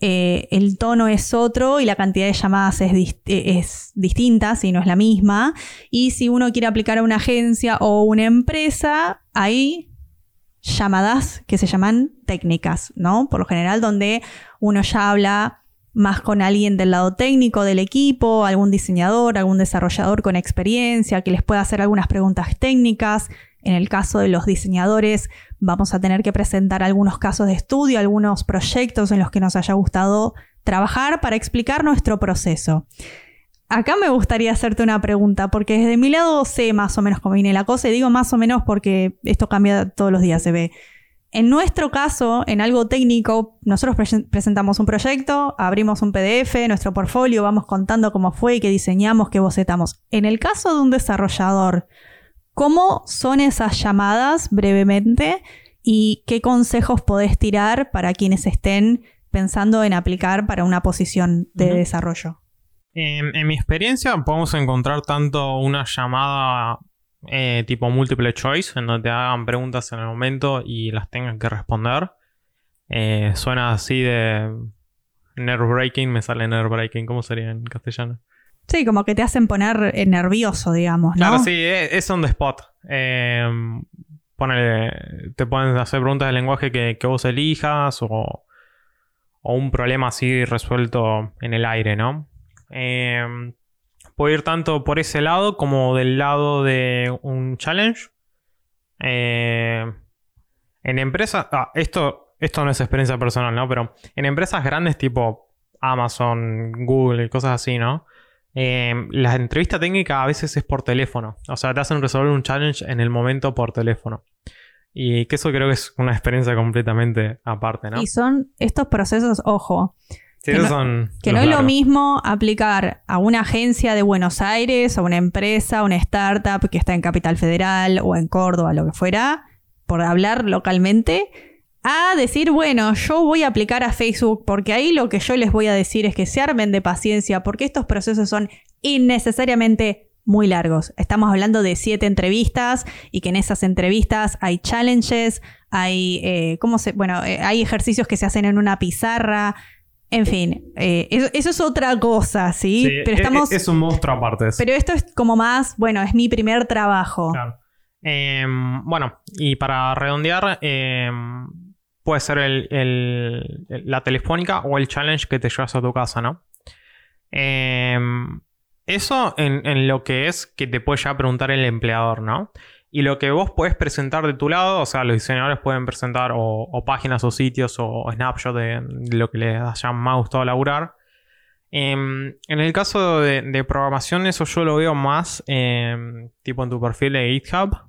eh, el tono es otro y la cantidad de llamadas es, es, distinta, si no es la misma. Y si uno quiere aplicar a una agencia o una empresa, hay llamadas que se llaman técnicas, ¿no? Por lo general, donde uno ya habla más con alguien del lado técnico del equipo, algún diseñador, algún desarrollador con experiencia, que les pueda hacer algunas preguntas técnicas. En el caso de los diseñadores, Vamos a tener que presentar algunos casos de estudio, algunos proyectos en los que nos haya gustado trabajar para explicar nuestro proceso. Acá me gustaría hacerte una pregunta, porque desde mi lado sé más o menos cómo viene la cosa, y digo más o menos porque esto cambia todos los días, se ve. En nuestro caso, en algo técnico, nosotros presentamos un proyecto, abrimos un PDF, nuestro portfolio, vamos contando cómo fue, qué diseñamos, qué bocetamos. En el caso de un desarrollador, ¿Cómo son esas llamadas brevemente y qué consejos podés tirar para quienes estén pensando en aplicar para una posición de desarrollo? En, mi experiencia podemos encontrar tanto una llamada eh, tipo múltiple choice, en donde te hagan preguntas en el momento y las tengas que responder. Eh, suena así de nerve breaking, me sale nerve breaking, ¿cómo sería en castellano? Sí, como que te hacen poner eh, nervioso, digamos, ¿no? Claro, sí, es, on the spot. te pueden hacer preguntas de lenguaje que, vos elijas o, o, un problema así resuelto en el aire, ¿no? Eh, puede ir tanto por ese lado como del lado de un challenge. Eh, en empresas, ah, esto, esto no es experiencia personal, ¿no? Pero en empresas grandes tipo Amazon, Google y cosas así, ¿no? Eh, la entrevista técnica a veces es por teléfono. O sea, te hacen resolver un challenge en el momento por teléfono. Y que eso creo que es una experiencia completamente aparte, ¿no? Y son estos procesos, ojo, que no, es lo mismo aplicar a una agencia de Buenos Aires, a una empresa, a una startup que está en Capital Federal o en Córdoba, lo que fuera, por hablar localmente, a decir, bueno, yo voy a aplicar a Facebook porque ahí lo que yo les voy a decir es que se armen de paciencia porque estos procesos son innecesariamente muy largos. Estamos hablando de siete entrevistas y que en esas entrevistas hay challenges, hay, eh, ¿cómo se? Bueno, eh, hay ejercicios que se hacen en una pizarra, en fin, eh, eso, es otra cosa, ¿sí? pero e, estamos, es, un monstruo aparte. Pero esto es como más, bueno, es mi primer trabajo. Claro. Em, bueno, y para redondear, em, puede ser la telefónica o el challenge que te llevas a tu casa, ¿no? Em, eso en, lo que es que te puede ya preguntar el empleador, ¿no? Y lo que vos podés presentar de tu lado, o sea, los diseñadores pueden presentar o, páginas o sitios o, snapshots de, lo que les haya más gustado laburar. Em, en el caso de, programación, eso yo lo veo más em, tipo en tu perfil de GitHub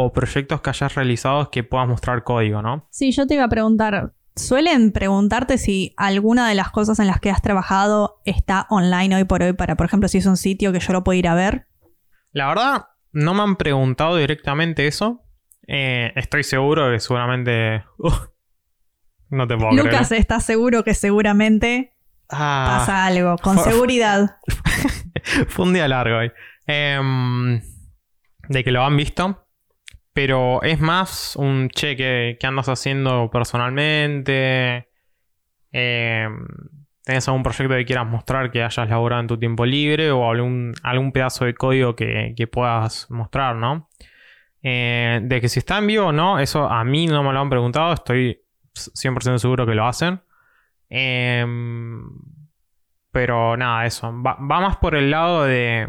o proyectos que hayas realizado que puedas mostrar código, ¿no? Sí, yo te iba a preguntar, ¿suelen preguntarte si alguna de las cosas en las que has trabajado está online hoy por hoy para, por ejemplo, si es un sitio que yo lo puedo ir a ver? La verdad, no me han preguntado directamente eso. Eh, estoy seguro que seguramente. Uh, no te puedo Lucas está seguro que seguramente ah, pasa algo, con seguridad. [LAUGHS] fue un día largo hoy. Em, de que lo han visto. Pero es más un cheque que andas haciendo personalmente. Eh, tenés algún proyecto que quieras mostrar que hayas laborado en tu tiempo libre o algún, algún pedazo de código que, puedas mostrar, ¿no? Eh, de que si está en vivo o no, eso a mí no me lo han preguntado, estoy 100% seguro que lo hacen. Em, pero nada, eso. Va, más por el lado de,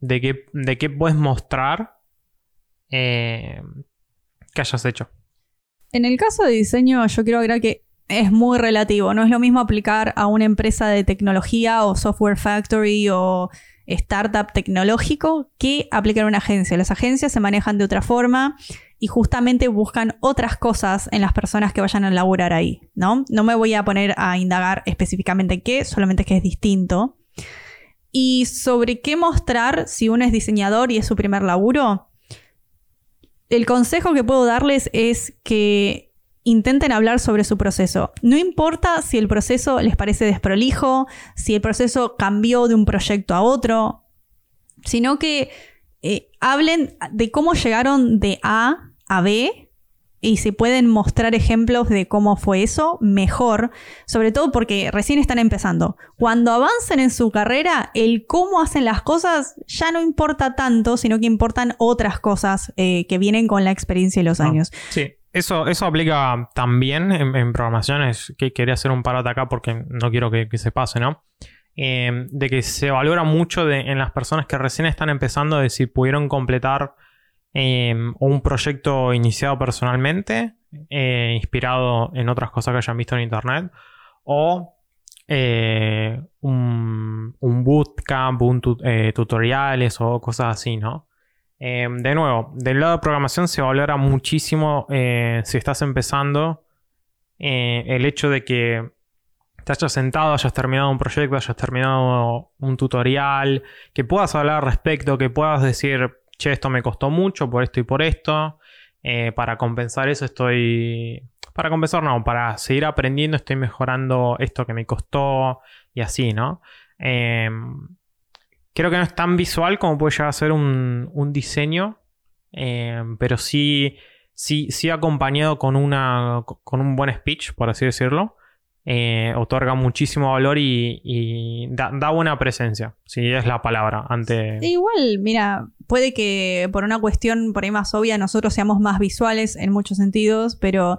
de, qué, de qué puedes mostrar eh, que hayas hecho. En el caso de diseño, yo quiero agregar que es muy relativo. No es lo mismo aplicar a una empresa de tecnología o software factory o startup tecnológico que aplicar a una agencia. Las agencias se manejan de otra forma y justamente buscan otras cosas en las personas que vayan a laburar ahí, ¿no? No me voy a poner a indagar específicamente qué, solamente que es distinto. Y sobre qué mostrar si uno es diseñador y es su primer laburo, el consejo que puedo darles es que intenten hablar sobre su proceso. No importa si el proceso les parece desprolijo, si el proceso cambió de un proyecto a otro, sino que eh, hablen de cómo llegaron de A a B y si pueden mostrar ejemplos de cómo fue eso, mejor, sobre todo porque recién están empezando. Cuando avancen en su carrera, el cómo hacen las cosas ya no importa tanto, sino que importan otras cosas eh, que vienen con la experiencia y los ah, años. Sí. Eso, eso aplica también en, programación. Es que quería hacer un paro acá porque no quiero que, se pase, ¿no? Em, de que se valora mucho en las personas que recién están empezando de si pudieron completar em, un proyecto iniciado personalmente, eh, inspirado en otras cosas que hayan visto en internet, o eh, un, bootcamp, un eh, tutoriales o cosas así, ¿no? Em, de nuevo, del lado de programación se valora muchísimo si estás empezando el hecho de que te hayas sentado, hayas terminado un proyecto, hayas terminado un tutorial, que puedas hablar al respecto, que puedas decir, che, esto me costó mucho por esto y por esto. Eh, para compensar eso estoy... Para compensar no, para seguir aprendiendo estoy mejorando esto que me costó y así, ¿no? Em, creo que no es tan visual como puede llegar a ser un, diseño, em, pero sí, sí, sí acompañado con, una, con un buen speech, por así decirlo. Eh, otorga muchísimo valor y, da, buena presencia, si es la palabra. Ante... Igual, mira, puede que por una cuestión por ahí más obvia nosotros seamos más visuales en muchos sentidos, pero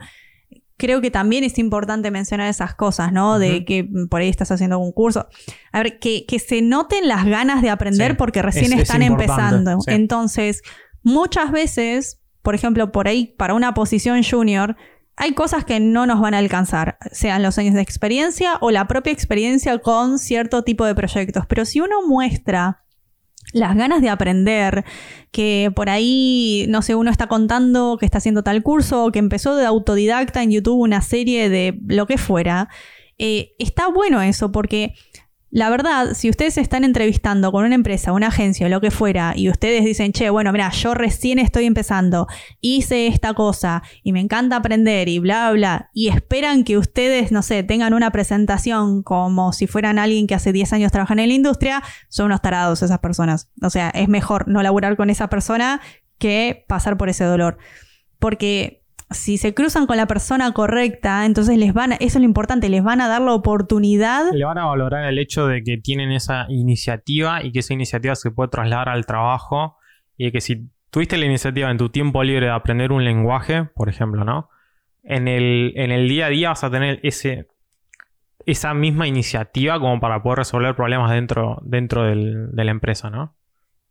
creo que también es importante mencionar esas cosas, ¿no? De que por ahí estás haciendo un curso. A ver, que, se noten las ganas de aprender porque recién están empezando. Entonces, muchas veces, por ejemplo, por ahí para una posición junior, hay cosas que no nos van a alcanzar, sean los años de experiencia o la propia experiencia con cierto tipo de proyectos. Pero si uno muestra las ganas de aprender, que por ahí, no sé, uno está contando que está haciendo tal curso o que empezó de autodidacta en YouTube una serie de lo que fuera, eh, está bueno eso porque la verdad, si ustedes se están entrevistando con una empresa, una agencia lo que fuera, y ustedes dicen, che, bueno, mira, yo recién estoy empezando, hice esta cosa y me encanta aprender y bla, bla, y esperan que ustedes, no sé, tengan una presentación como si fueran alguien que hace 10 años trabaja en la industria, son unos tarados esas personas. O sea, es mejor no laburar con esa persona que pasar por ese dolor. Porque si se cruzan con la persona correcta, entonces les van, a, eso es lo importante, les van a dar la oportunidad. Le van a valorar el hecho de que tienen esa iniciativa y que esa iniciativa se puede trasladar al trabajo y que si tuviste la iniciativa en tu tiempo libre de aprender un lenguaje, por ejemplo, ¿no? En el, en el día a día vas a tener ese, esa misma iniciativa como para poder resolver problemas dentro, dentro del, de la empresa, ¿no?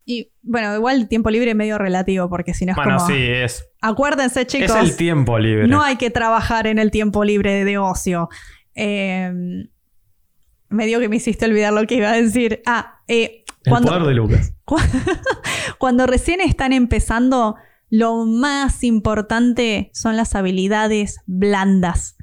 Y bueno, igual el tiempo libre es medio relativo, porque si no es bueno, sí, es. Acuérdense, chicos. Es el tiempo libre. No hay que trabajar en el tiempo libre de ocio. Eh, me dio que me hiciste olvidar lo que iba a decir. Ah, eh, cuando, el poder de Lucas. [LAUGHS] [LAUGHS] Cuando recién están empezando, lo más importante son las habilidades blandas.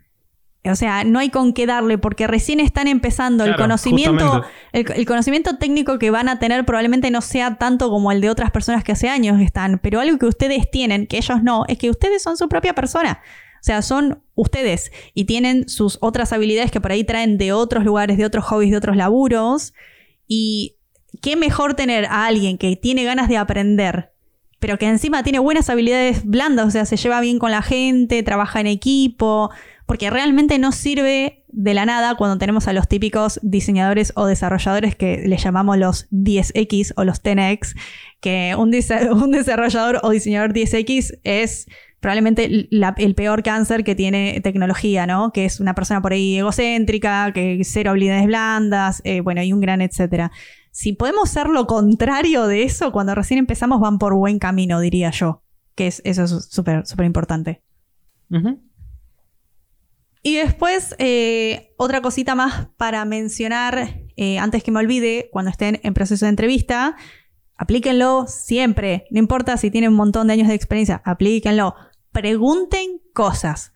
O sea, no hay con qué darle porque recién están empezando. el, conocimiento, el, conocimiento técnico que van a tener probablemente no sea tanto como el de otras personas que hace años están, pero algo que ustedes tienen, que ellos no, es que ustedes son su propia persona. O sea, son ustedes y tienen sus otras habilidades que por ahí traen de otros lugares, de otros hobbies, de otros laburos. Y qué mejor tener a alguien que tiene ganas de aprender, pero que encima tiene buenas habilidades blandas, o sea, se lleva bien con la gente, trabaja en equipo, porque realmente no sirve de la nada cuando tenemos a los típicos diseñadores o desarrolladores que le llamamos los 10X o los 10X, que [LAUGHS] un, desarrollador o diseñador 10X es probablemente el peor cáncer que tiene tecnología, ¿no? Que es una persona por ahí egocéntrica, que cero habilidades blandas, eh, bueno, y un gran etcétera. Si podemos ser lo contrario de eso, cuando recién empezamos van por buen camino, diría yo. Que es, eso es súper, súper importante. Y después, eh, otra cosita más para mencionar, eh, antes que me olvide, cuando estén en proceso de entrevista, aplíquenlo siempre. No importa si tienen un montón de años de experiencia, aplíquenlo. Pregunten cosas.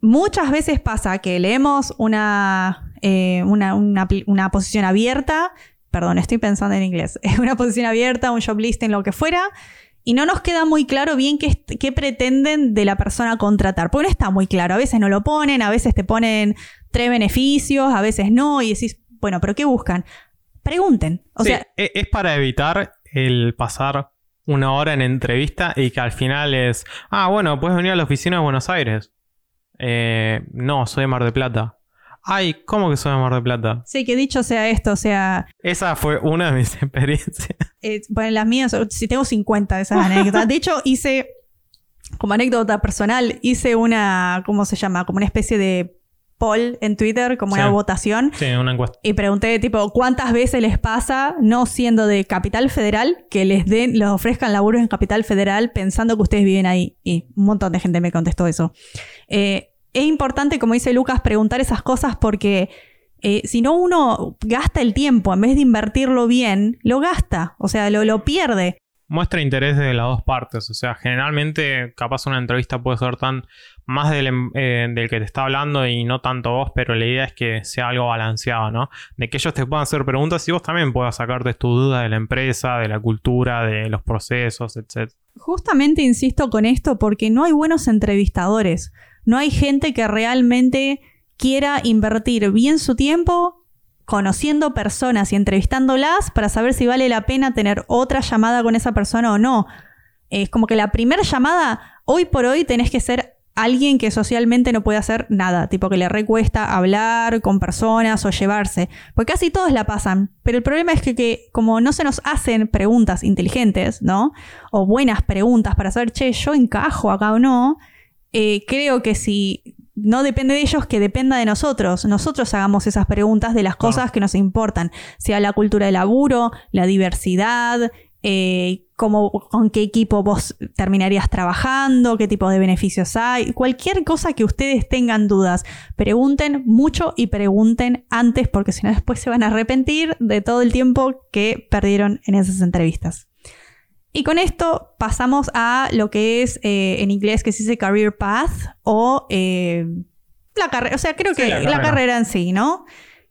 Muchas veces pasa que leemos una, eh, una, una posición abierta, perdón, estoy pensando en inglés, [LAUGHS] una posición abierta, un job listing, lo que fuera, y no nos queda muy claro bien qué, qué, pretenden de la persona contratar. Porque no está muy claro. A veces no lo ponen, a veces te ponen tres beneficios, a veces no, y decís, bueno, pero ¿qué buscan? Pregunten. O sea, e, es para evitar el pasar una hora en entrevista y que al final es, ah, bueno, puedes venir a la oficina de Buenos Aires. Eh, no, soy de Mar de Plata. Ay, ¿cómo que soy de Mar Plata? Sí, que dicho sea esto, o sea. Esa fue una de mis [LAUGHS] experiencias. Eh, bueno, las mías, si tengo 50 de esas anécdotas. De hecho, hice, como anécdota personal, hice una, ¿cómo se llama? Como una especie de poll en Twitter, como una votación. Sí, una encuesta. Y pregunté, tipo, ¿cuántas veces les pasa, no siendo de Capital Federal, que les den, les ofrezcan laburos en Capital Federal pensando que ustedes viven ahí? Y un montón de gente me contestó eso. Eh, es importante, como dice Lucas, preguntar esas cosas porque eh, si no uno gasta el tiempo, en vez de invertirlo bien, lo gasta, o sea, lo, lo pierde. Muestra interés de las dos partes, o sea, generalmente capaz una entrevista puede ser tan más del, em, eh, del, que te está hablando y no tanto vos, pero la idea es que sea algo balanceado, ¿no? De que ellos te puedan hacer preguntas y vos también puedas sacarte tu duda de la empresa, de la cultura, de los procesos, etc. Justamente insisto con esto porque no hay buenos entrevistadores. No hay gente que realmente quiera invertir bien su tiempo conociendo personas y entrevistándolas para saber si vale la pena tener otra llamada con esa persona o no. Es como que la primera llamada, hoy por hoy tenés que ser alguien que socialmente no puede hacer nada, tipo que le recuesta hablar con personas o llevarse, porque casi todos la pasan, pero el problema es que, como no se nos hacen preguntas inteligentes, ¿no? O buenas preguntas para saber, che, yo encajo acá o no, eh, creo que si no depende de ellos, que dependa de nosotros. Nosotros hagamos esas preguntas de las cosas que nos importan, sea la cultura de laburo, la diversidad, eh, con qué equipo vos terminarías trabajando, qué tipo de beneficios hay, cualquier cosa que ustedes tengan dudas, pregunten mucho y pregunten antes porque si no después se van a arrepentir de todo el tiempo que perdieron en esas entrevistas. Y con esto pasamos a lo que es eh, en inglés que se dice career path o eh, la carrera, o sea, creo que la, carrera. en sí, ¿no?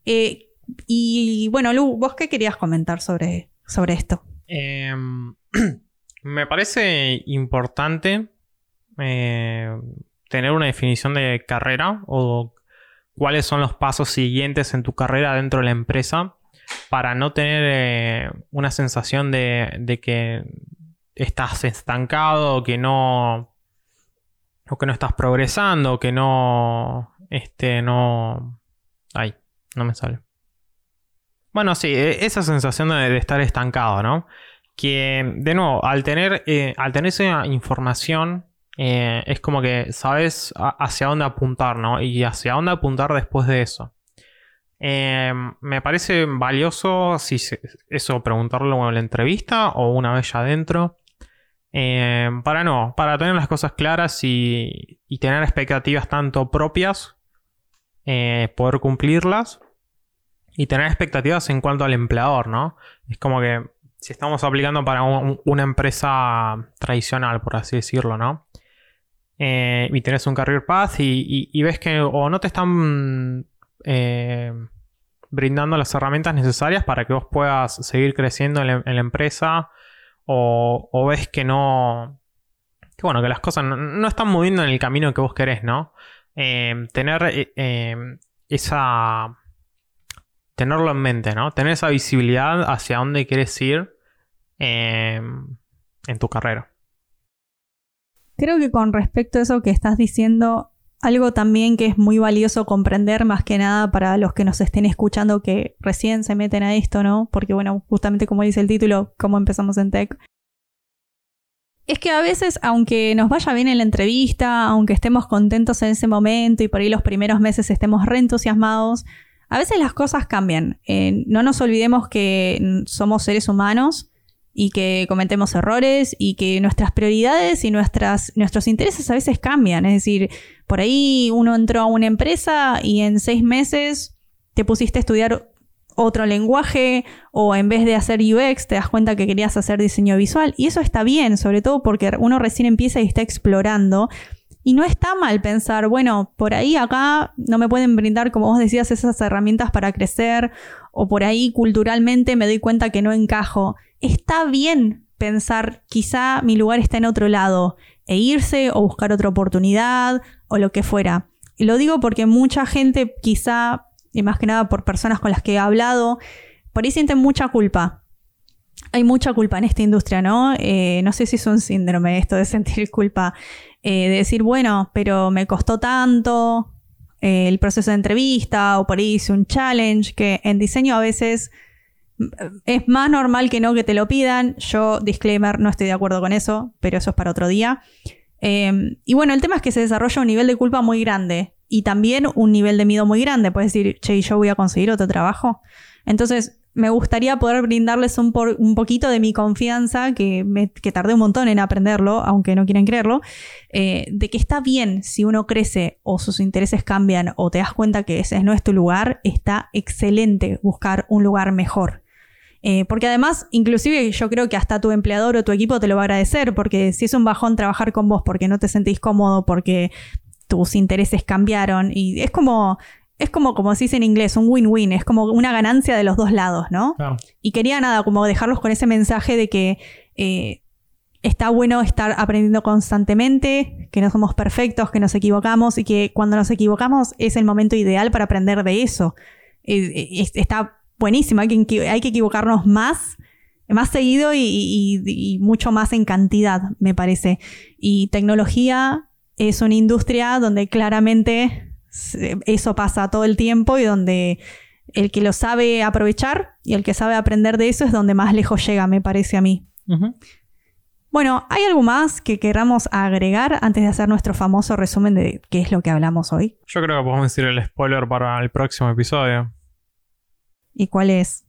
Eh, y bueno, Lu, ¿vos qué querías comentar sobre, sobre esto? Em, [CLEARS THROAT] me parece importante tener una definición de carrera o cuáles son los pasos siguientes en tu carrera dentro de la empresa para no tener una sensación de, que estás estancado, que no. que no estás progresando, que no. Este, no. Ay, no me sale. Bueno, sí, e, esa sensación de, estar estancado, ¿no? Que, de nuevo, al tener, eh, al tener esa información, eh, es como que sabes hacia dónde apuntar, ¿no? Y hacia dónde apuntar después de eso. Eh, me parece valioso si eso preguntarlo en la entrevista o una vez ya adentro. Eh, para no, para tener las cosas claras y, tener expectativas tanto propias, eh, poder cumplirlas y tener expectativas en cuanto al empleador, ¿no? Es como que si estamos aplicando para una empresa tradicional, por así decirlo, ¿no? Y tenés un career path y, ves que o no te están brindando las herramientas necesarias para que vos puedas seguir creciendo en la empresa o, ves que no, que bueno, que las cosas no, están moviendo en el camino que vos querés, ¿no? Eh, tener eh, eh, esa, tenerlo en mente, ¿no? Tener esa visibilidad hacia dónde quieres ir en tu carrera. Creo que con respecto a eso que estás diciendo, algo también que es muy valioso comprender más que nada para los que nos estén escuchando que recién se meten a esto, ¿no? Porque bueno, justamente como dice el título, cómo empezamos en tech. Es que a veces, aunque nos vaya bien en la entrevista, aunque estemos contentos en ese momento y por ahí los primeros meses estemos reentusiasmados, a veces las cosas cambian. Eh, no nos olvidemos que somos seres humanos y que cometemos errores y que nuestras prioridades y nuestras, nuestros intereses a veces cambian. Es decir, por ahí uno entró a una empresa y en seis meses te pusiste a estudiar otro lenguaje o en vez de hacer UX te das cuenta que querías hacer diseño visual. Y eso está bien, sobre todo porque uno recién empieza y está explorando. Y no está mal pensar, bueno, por ahí acá no me pueden brindar, como vos decías, esas herramientas para crecer o por ahí culturalmente me doy cuenta que no encajo está bien pensar, quizá mi lugar está en otro lado, e irse o buscar otra oportunidad o lo que fuera. Y lo digo porque mucha gente, quizá, y más que nada por personas con las que he hablado, por ahí sienten mucha culpa. Hay mucha culpa en esta industria, ¿no? Eh, no sé si es un síndrome esto de sentir culpa, eh, de decir, bueno, pero me costó tanto eh, el proceso de entrevista o por ahí hice un challenge, que en diseño a veces es más normal que no que te lo pidan. Yo, disclaimer, no estoy de acuerdo con eso, pero eso es para otro día. Em, y bueno, el tema es que se desarrolla un nivel de culpa muy grande y también un nivel de miedo muy grande. Puedes decir, che, yo voy a conseguir otro trabajo. Entonces, me gustaría poder brindarles un, un poquito de mi confianza, que, me, que, tardé un montón en aprenderlo, aunque no quieren creerlo, eh, de que está bien si uno crece o sus intereses cambian o te das cuenta que ese no es tu lugar, está excelente buscar un lugar mejor. Eh, porque además, inclusive yo creo que hasta tu empleador o tu equipo te lo va a agradecer, porque si es un bajón trabajar con vos porque no te sentís cómodo, porque tus intereses cambiaron, y es como, es como, como se dice en inglés, un win-win, es como una ganancia de los dos lados, ¿no? Y quería nada, como dejarlos con ese mensaje de que eh, está bueno estar aprendiendo constantemente, que no somos perfectos, que nos equivocamos y que cuando nos equivocamos es el momento ideal para aprender de eso. está buenísimo. Hay que, hay que equivocarnos más más seguido y, mucho más en cantidad, me parece. Y tecnología es una industria donde claramente eso pasa todo el tiempo y donde el que lo sabe aprovechar y el que sabe aprender de eso es donde más lejos llega, me parece a mí. Bueno, ¿hay algo más que queramos agregar antes de hacer nuestro famoso resumen de qué es lo que hablamos hoy? Yo creo que podemos decir el spoiler para el próximo episodio. ¿Y cuál es?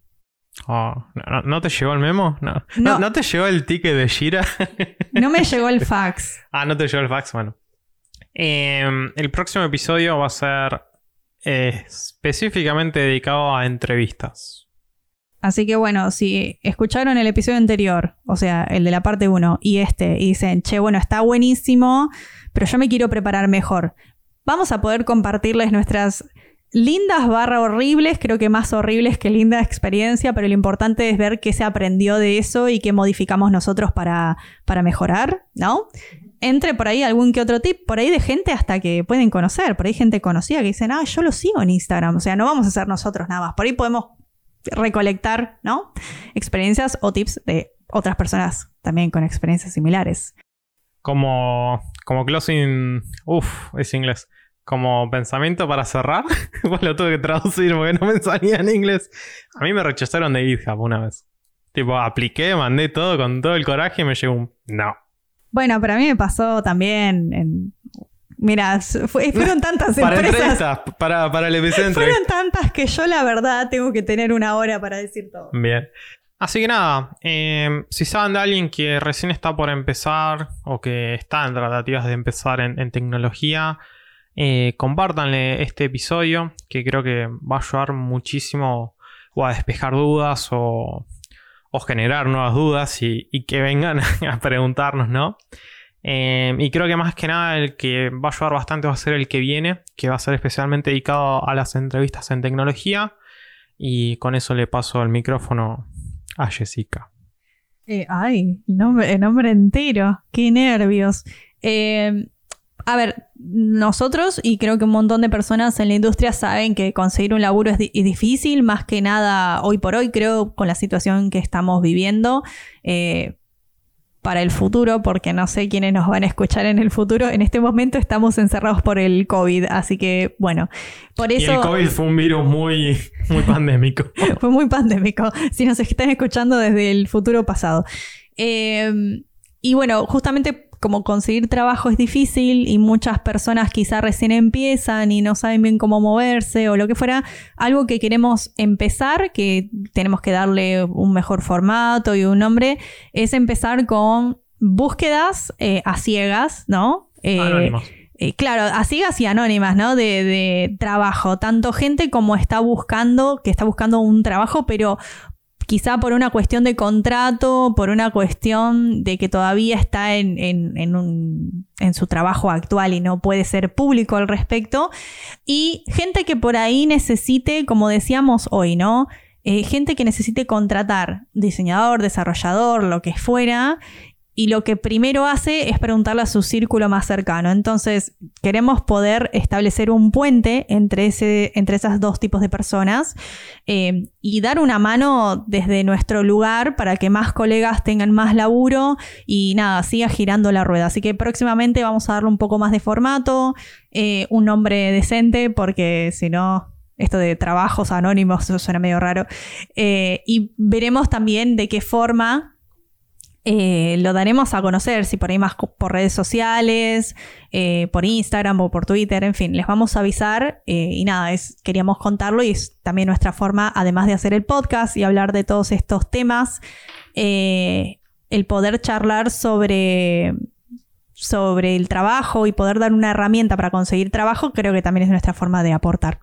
Oh, ¿no, te llegó el memo? No. no. te llegó el ticket de Shira? [LAUGHS] no me llegó el [LAUGHS] fax. ah, no te llegó el fax, bueno. Em, el próximo episodio va a ser eh, específicamente dedicado a entrevistas. Así que bueno, si escucharon el episodio anterior, o sea, el de la parte 1 y este, y dicen, che, bueno, está buenísimo, pero yo me quiero preparar mejor. Vamos a poder compartirles nuestras lindas barra horribles, creo que más horribles que linda experiencia, pero lo importante es ver qué se aprendió de eso y qué modificamos nosotros para, para mejorar, ¿no? entre por ahí algún que otro tip, por ahí de gente hasta que pueden conocer, por ahí gente conocida que dicen, ah, yo lo sigo en Instagram, o sea, no vamos a ser nosotros nada más, por ahí podemos recolectar, ¿no? Experiencias o tips de otras personas también con experiencias similares. Como, como closing, uff, es inglés. Como pensamiento para cerrar, [LAUGHS] pues lo tuve que traducir porque no [LAUGHS] me salía en inglés. A mí me rechazaron de GitHub una vez. Tipo, apliqué, mandé todo con todo el coraje y me llegó un no. Bueno, pero a mí me pasó también en... Mira, fueron tantas [LAUGHS] empresas. Para, para el episodio Fueron tantas que yo, la verdad, tengo que tener una hora para decir todo. Bien. Así que nada, em, si saben de alguien que recién está por empezar o que está en tratativas de empezar en, tecnología, eh, este episodio que creo que va a ayudar muchísimo o a despejar dudas o generar nuevas dudas y, que vengan [LAUGHS] a preguntarnos, ¿no? Eh, y creo que más que nada el que va a ayudar bastante va a ser el que viene, que va a ser especialmente dedicado a las entrevistas en tecnología. Y con eso le paso el micrófono a Jessica. Eh, ay, nombre, nombre entero, qué nervios. Eh, a ver, nosotros y creo que un montón de personas en la industria saben que conseguir un laburo es, difícil, más que nada hoy por hoy, creo, con la situación que estamos viviendo. Eh, para el futuro, porque no sé quiénes nos van a escuchar en el futuro. En este momento estamos encerrados por el COVID, así que bueno, por eso... Y el COVID fue un virus muy, muy pandémico. [LAUGHS] fue muy pandémico, si nos están escuchando desde el futuro pasado. Eh, y bueno, justamente como conseguir trabajo es difícil y muchas personas quizá recién empiezan y no saben bien cómo moverse o lo que fuera, algo que queremos empezar, que tenemos que darle un mejor formato y un nombre, es empezar con búsquedas eh, a ciegas, ¿no? Eh, eh, claro, a ciegas y anónimas, ¿no? De, de, trabajo. Tanto gente como está buscando, que está buscando un trabajo, pero quizá por una cuestión de contrato, por una cuestión de que todavía está en, en, su trabajo actual y no puede ser público al respecto, y gente que por ahí necesite, como decíamos hoy, ¿no? Eh, gente que necesite contratar diseñador, desarrollador, lo que fuera, y lo que primero hace es preguntarle a su círculo más cercano. Entonces, queremos poder establecer un puente entre, ese, entre esas dos tipos de personas eh, y dar una mano desde nuestro lugar para que más colegas tengan más laburo y nada, siga girando la rueda. Así que próximamente vamos a darle un poco más de formato, eh, un nombre decente, porque si no, esto de trabajos anónimos suena medio raro. Eh, y veremos también de qué forma eh, lo daremos a conocer, si por ahí más por redes sociales, eh, por Instagram o por Twitter, en fin, les vamos a avisar eh, y nada, es, queríamos contarlo y es también nuestra forma, además de hacer el podcast y hablar de todos estos temas, el poder charlar sobre, sobre el trabajo y poder dar una herramienta para conseguir trabajo, creo que también es nuestra forma de aportar.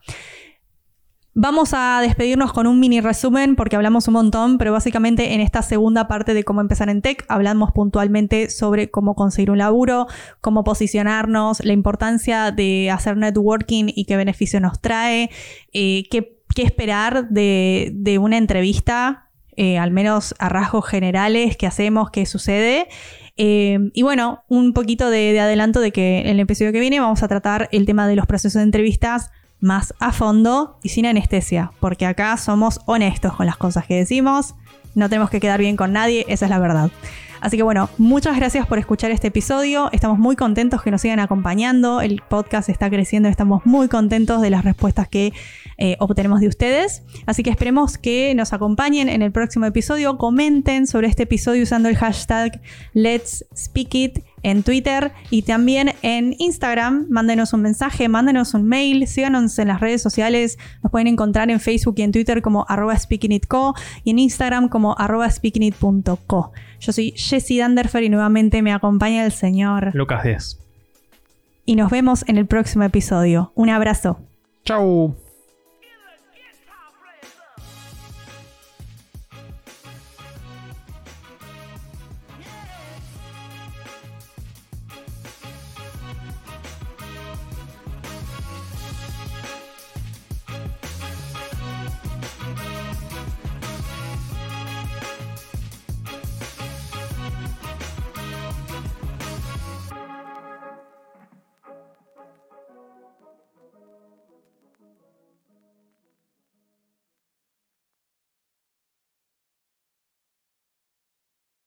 Vamos a despedirnos con un mini resumen porque hablamos un montón, pero básicamente en esta segunda parte de cómo empezar en tech hablamos puntualmente sobre cómo conseguir un laburo, cómo posicionarnos, la importancia de hacer networking y qué beneficio nos trae, eh, qué, esperar de, una entrevista, eh, al menos a rasgos generales, qué hacemos, qué sucede. Eh, y bueno, un poquito de, de adelanto de que en el episodio que viene vamos a tratar el tema de los procesos de entrevistas más a fondo y sin anestesia, porque acá somos honestos con las cosas que decimos, no tenemos que quedar bien con nadie, esa es la verdad. Así que bueno, muchas gracias por escuchar este episodio. Estamos muy contentos que nos sigan acompañando. El podcast está creciendo. Estamos muy contentos de las respuestas que eh, obtenemos de ustedes. Así que esperemos que nos acompañen en el próximo episodio. Comenten sobre este episodio usando el hashtag Let's Speak It en Twitter y también en Instagram. Mándenos un mensaje, mándenos un mail, síganos en las redes sociales. Nos pueden encontrar en Facebook y en Twitter como arroba speakingitco y en Instagram como arroba speakingit.co. Yo soy Jessie Danderfer y nuevamente me acompaña el señor Lucas Díaz. Y nos vemos en el próximo episodio. Un abrazo. Chau.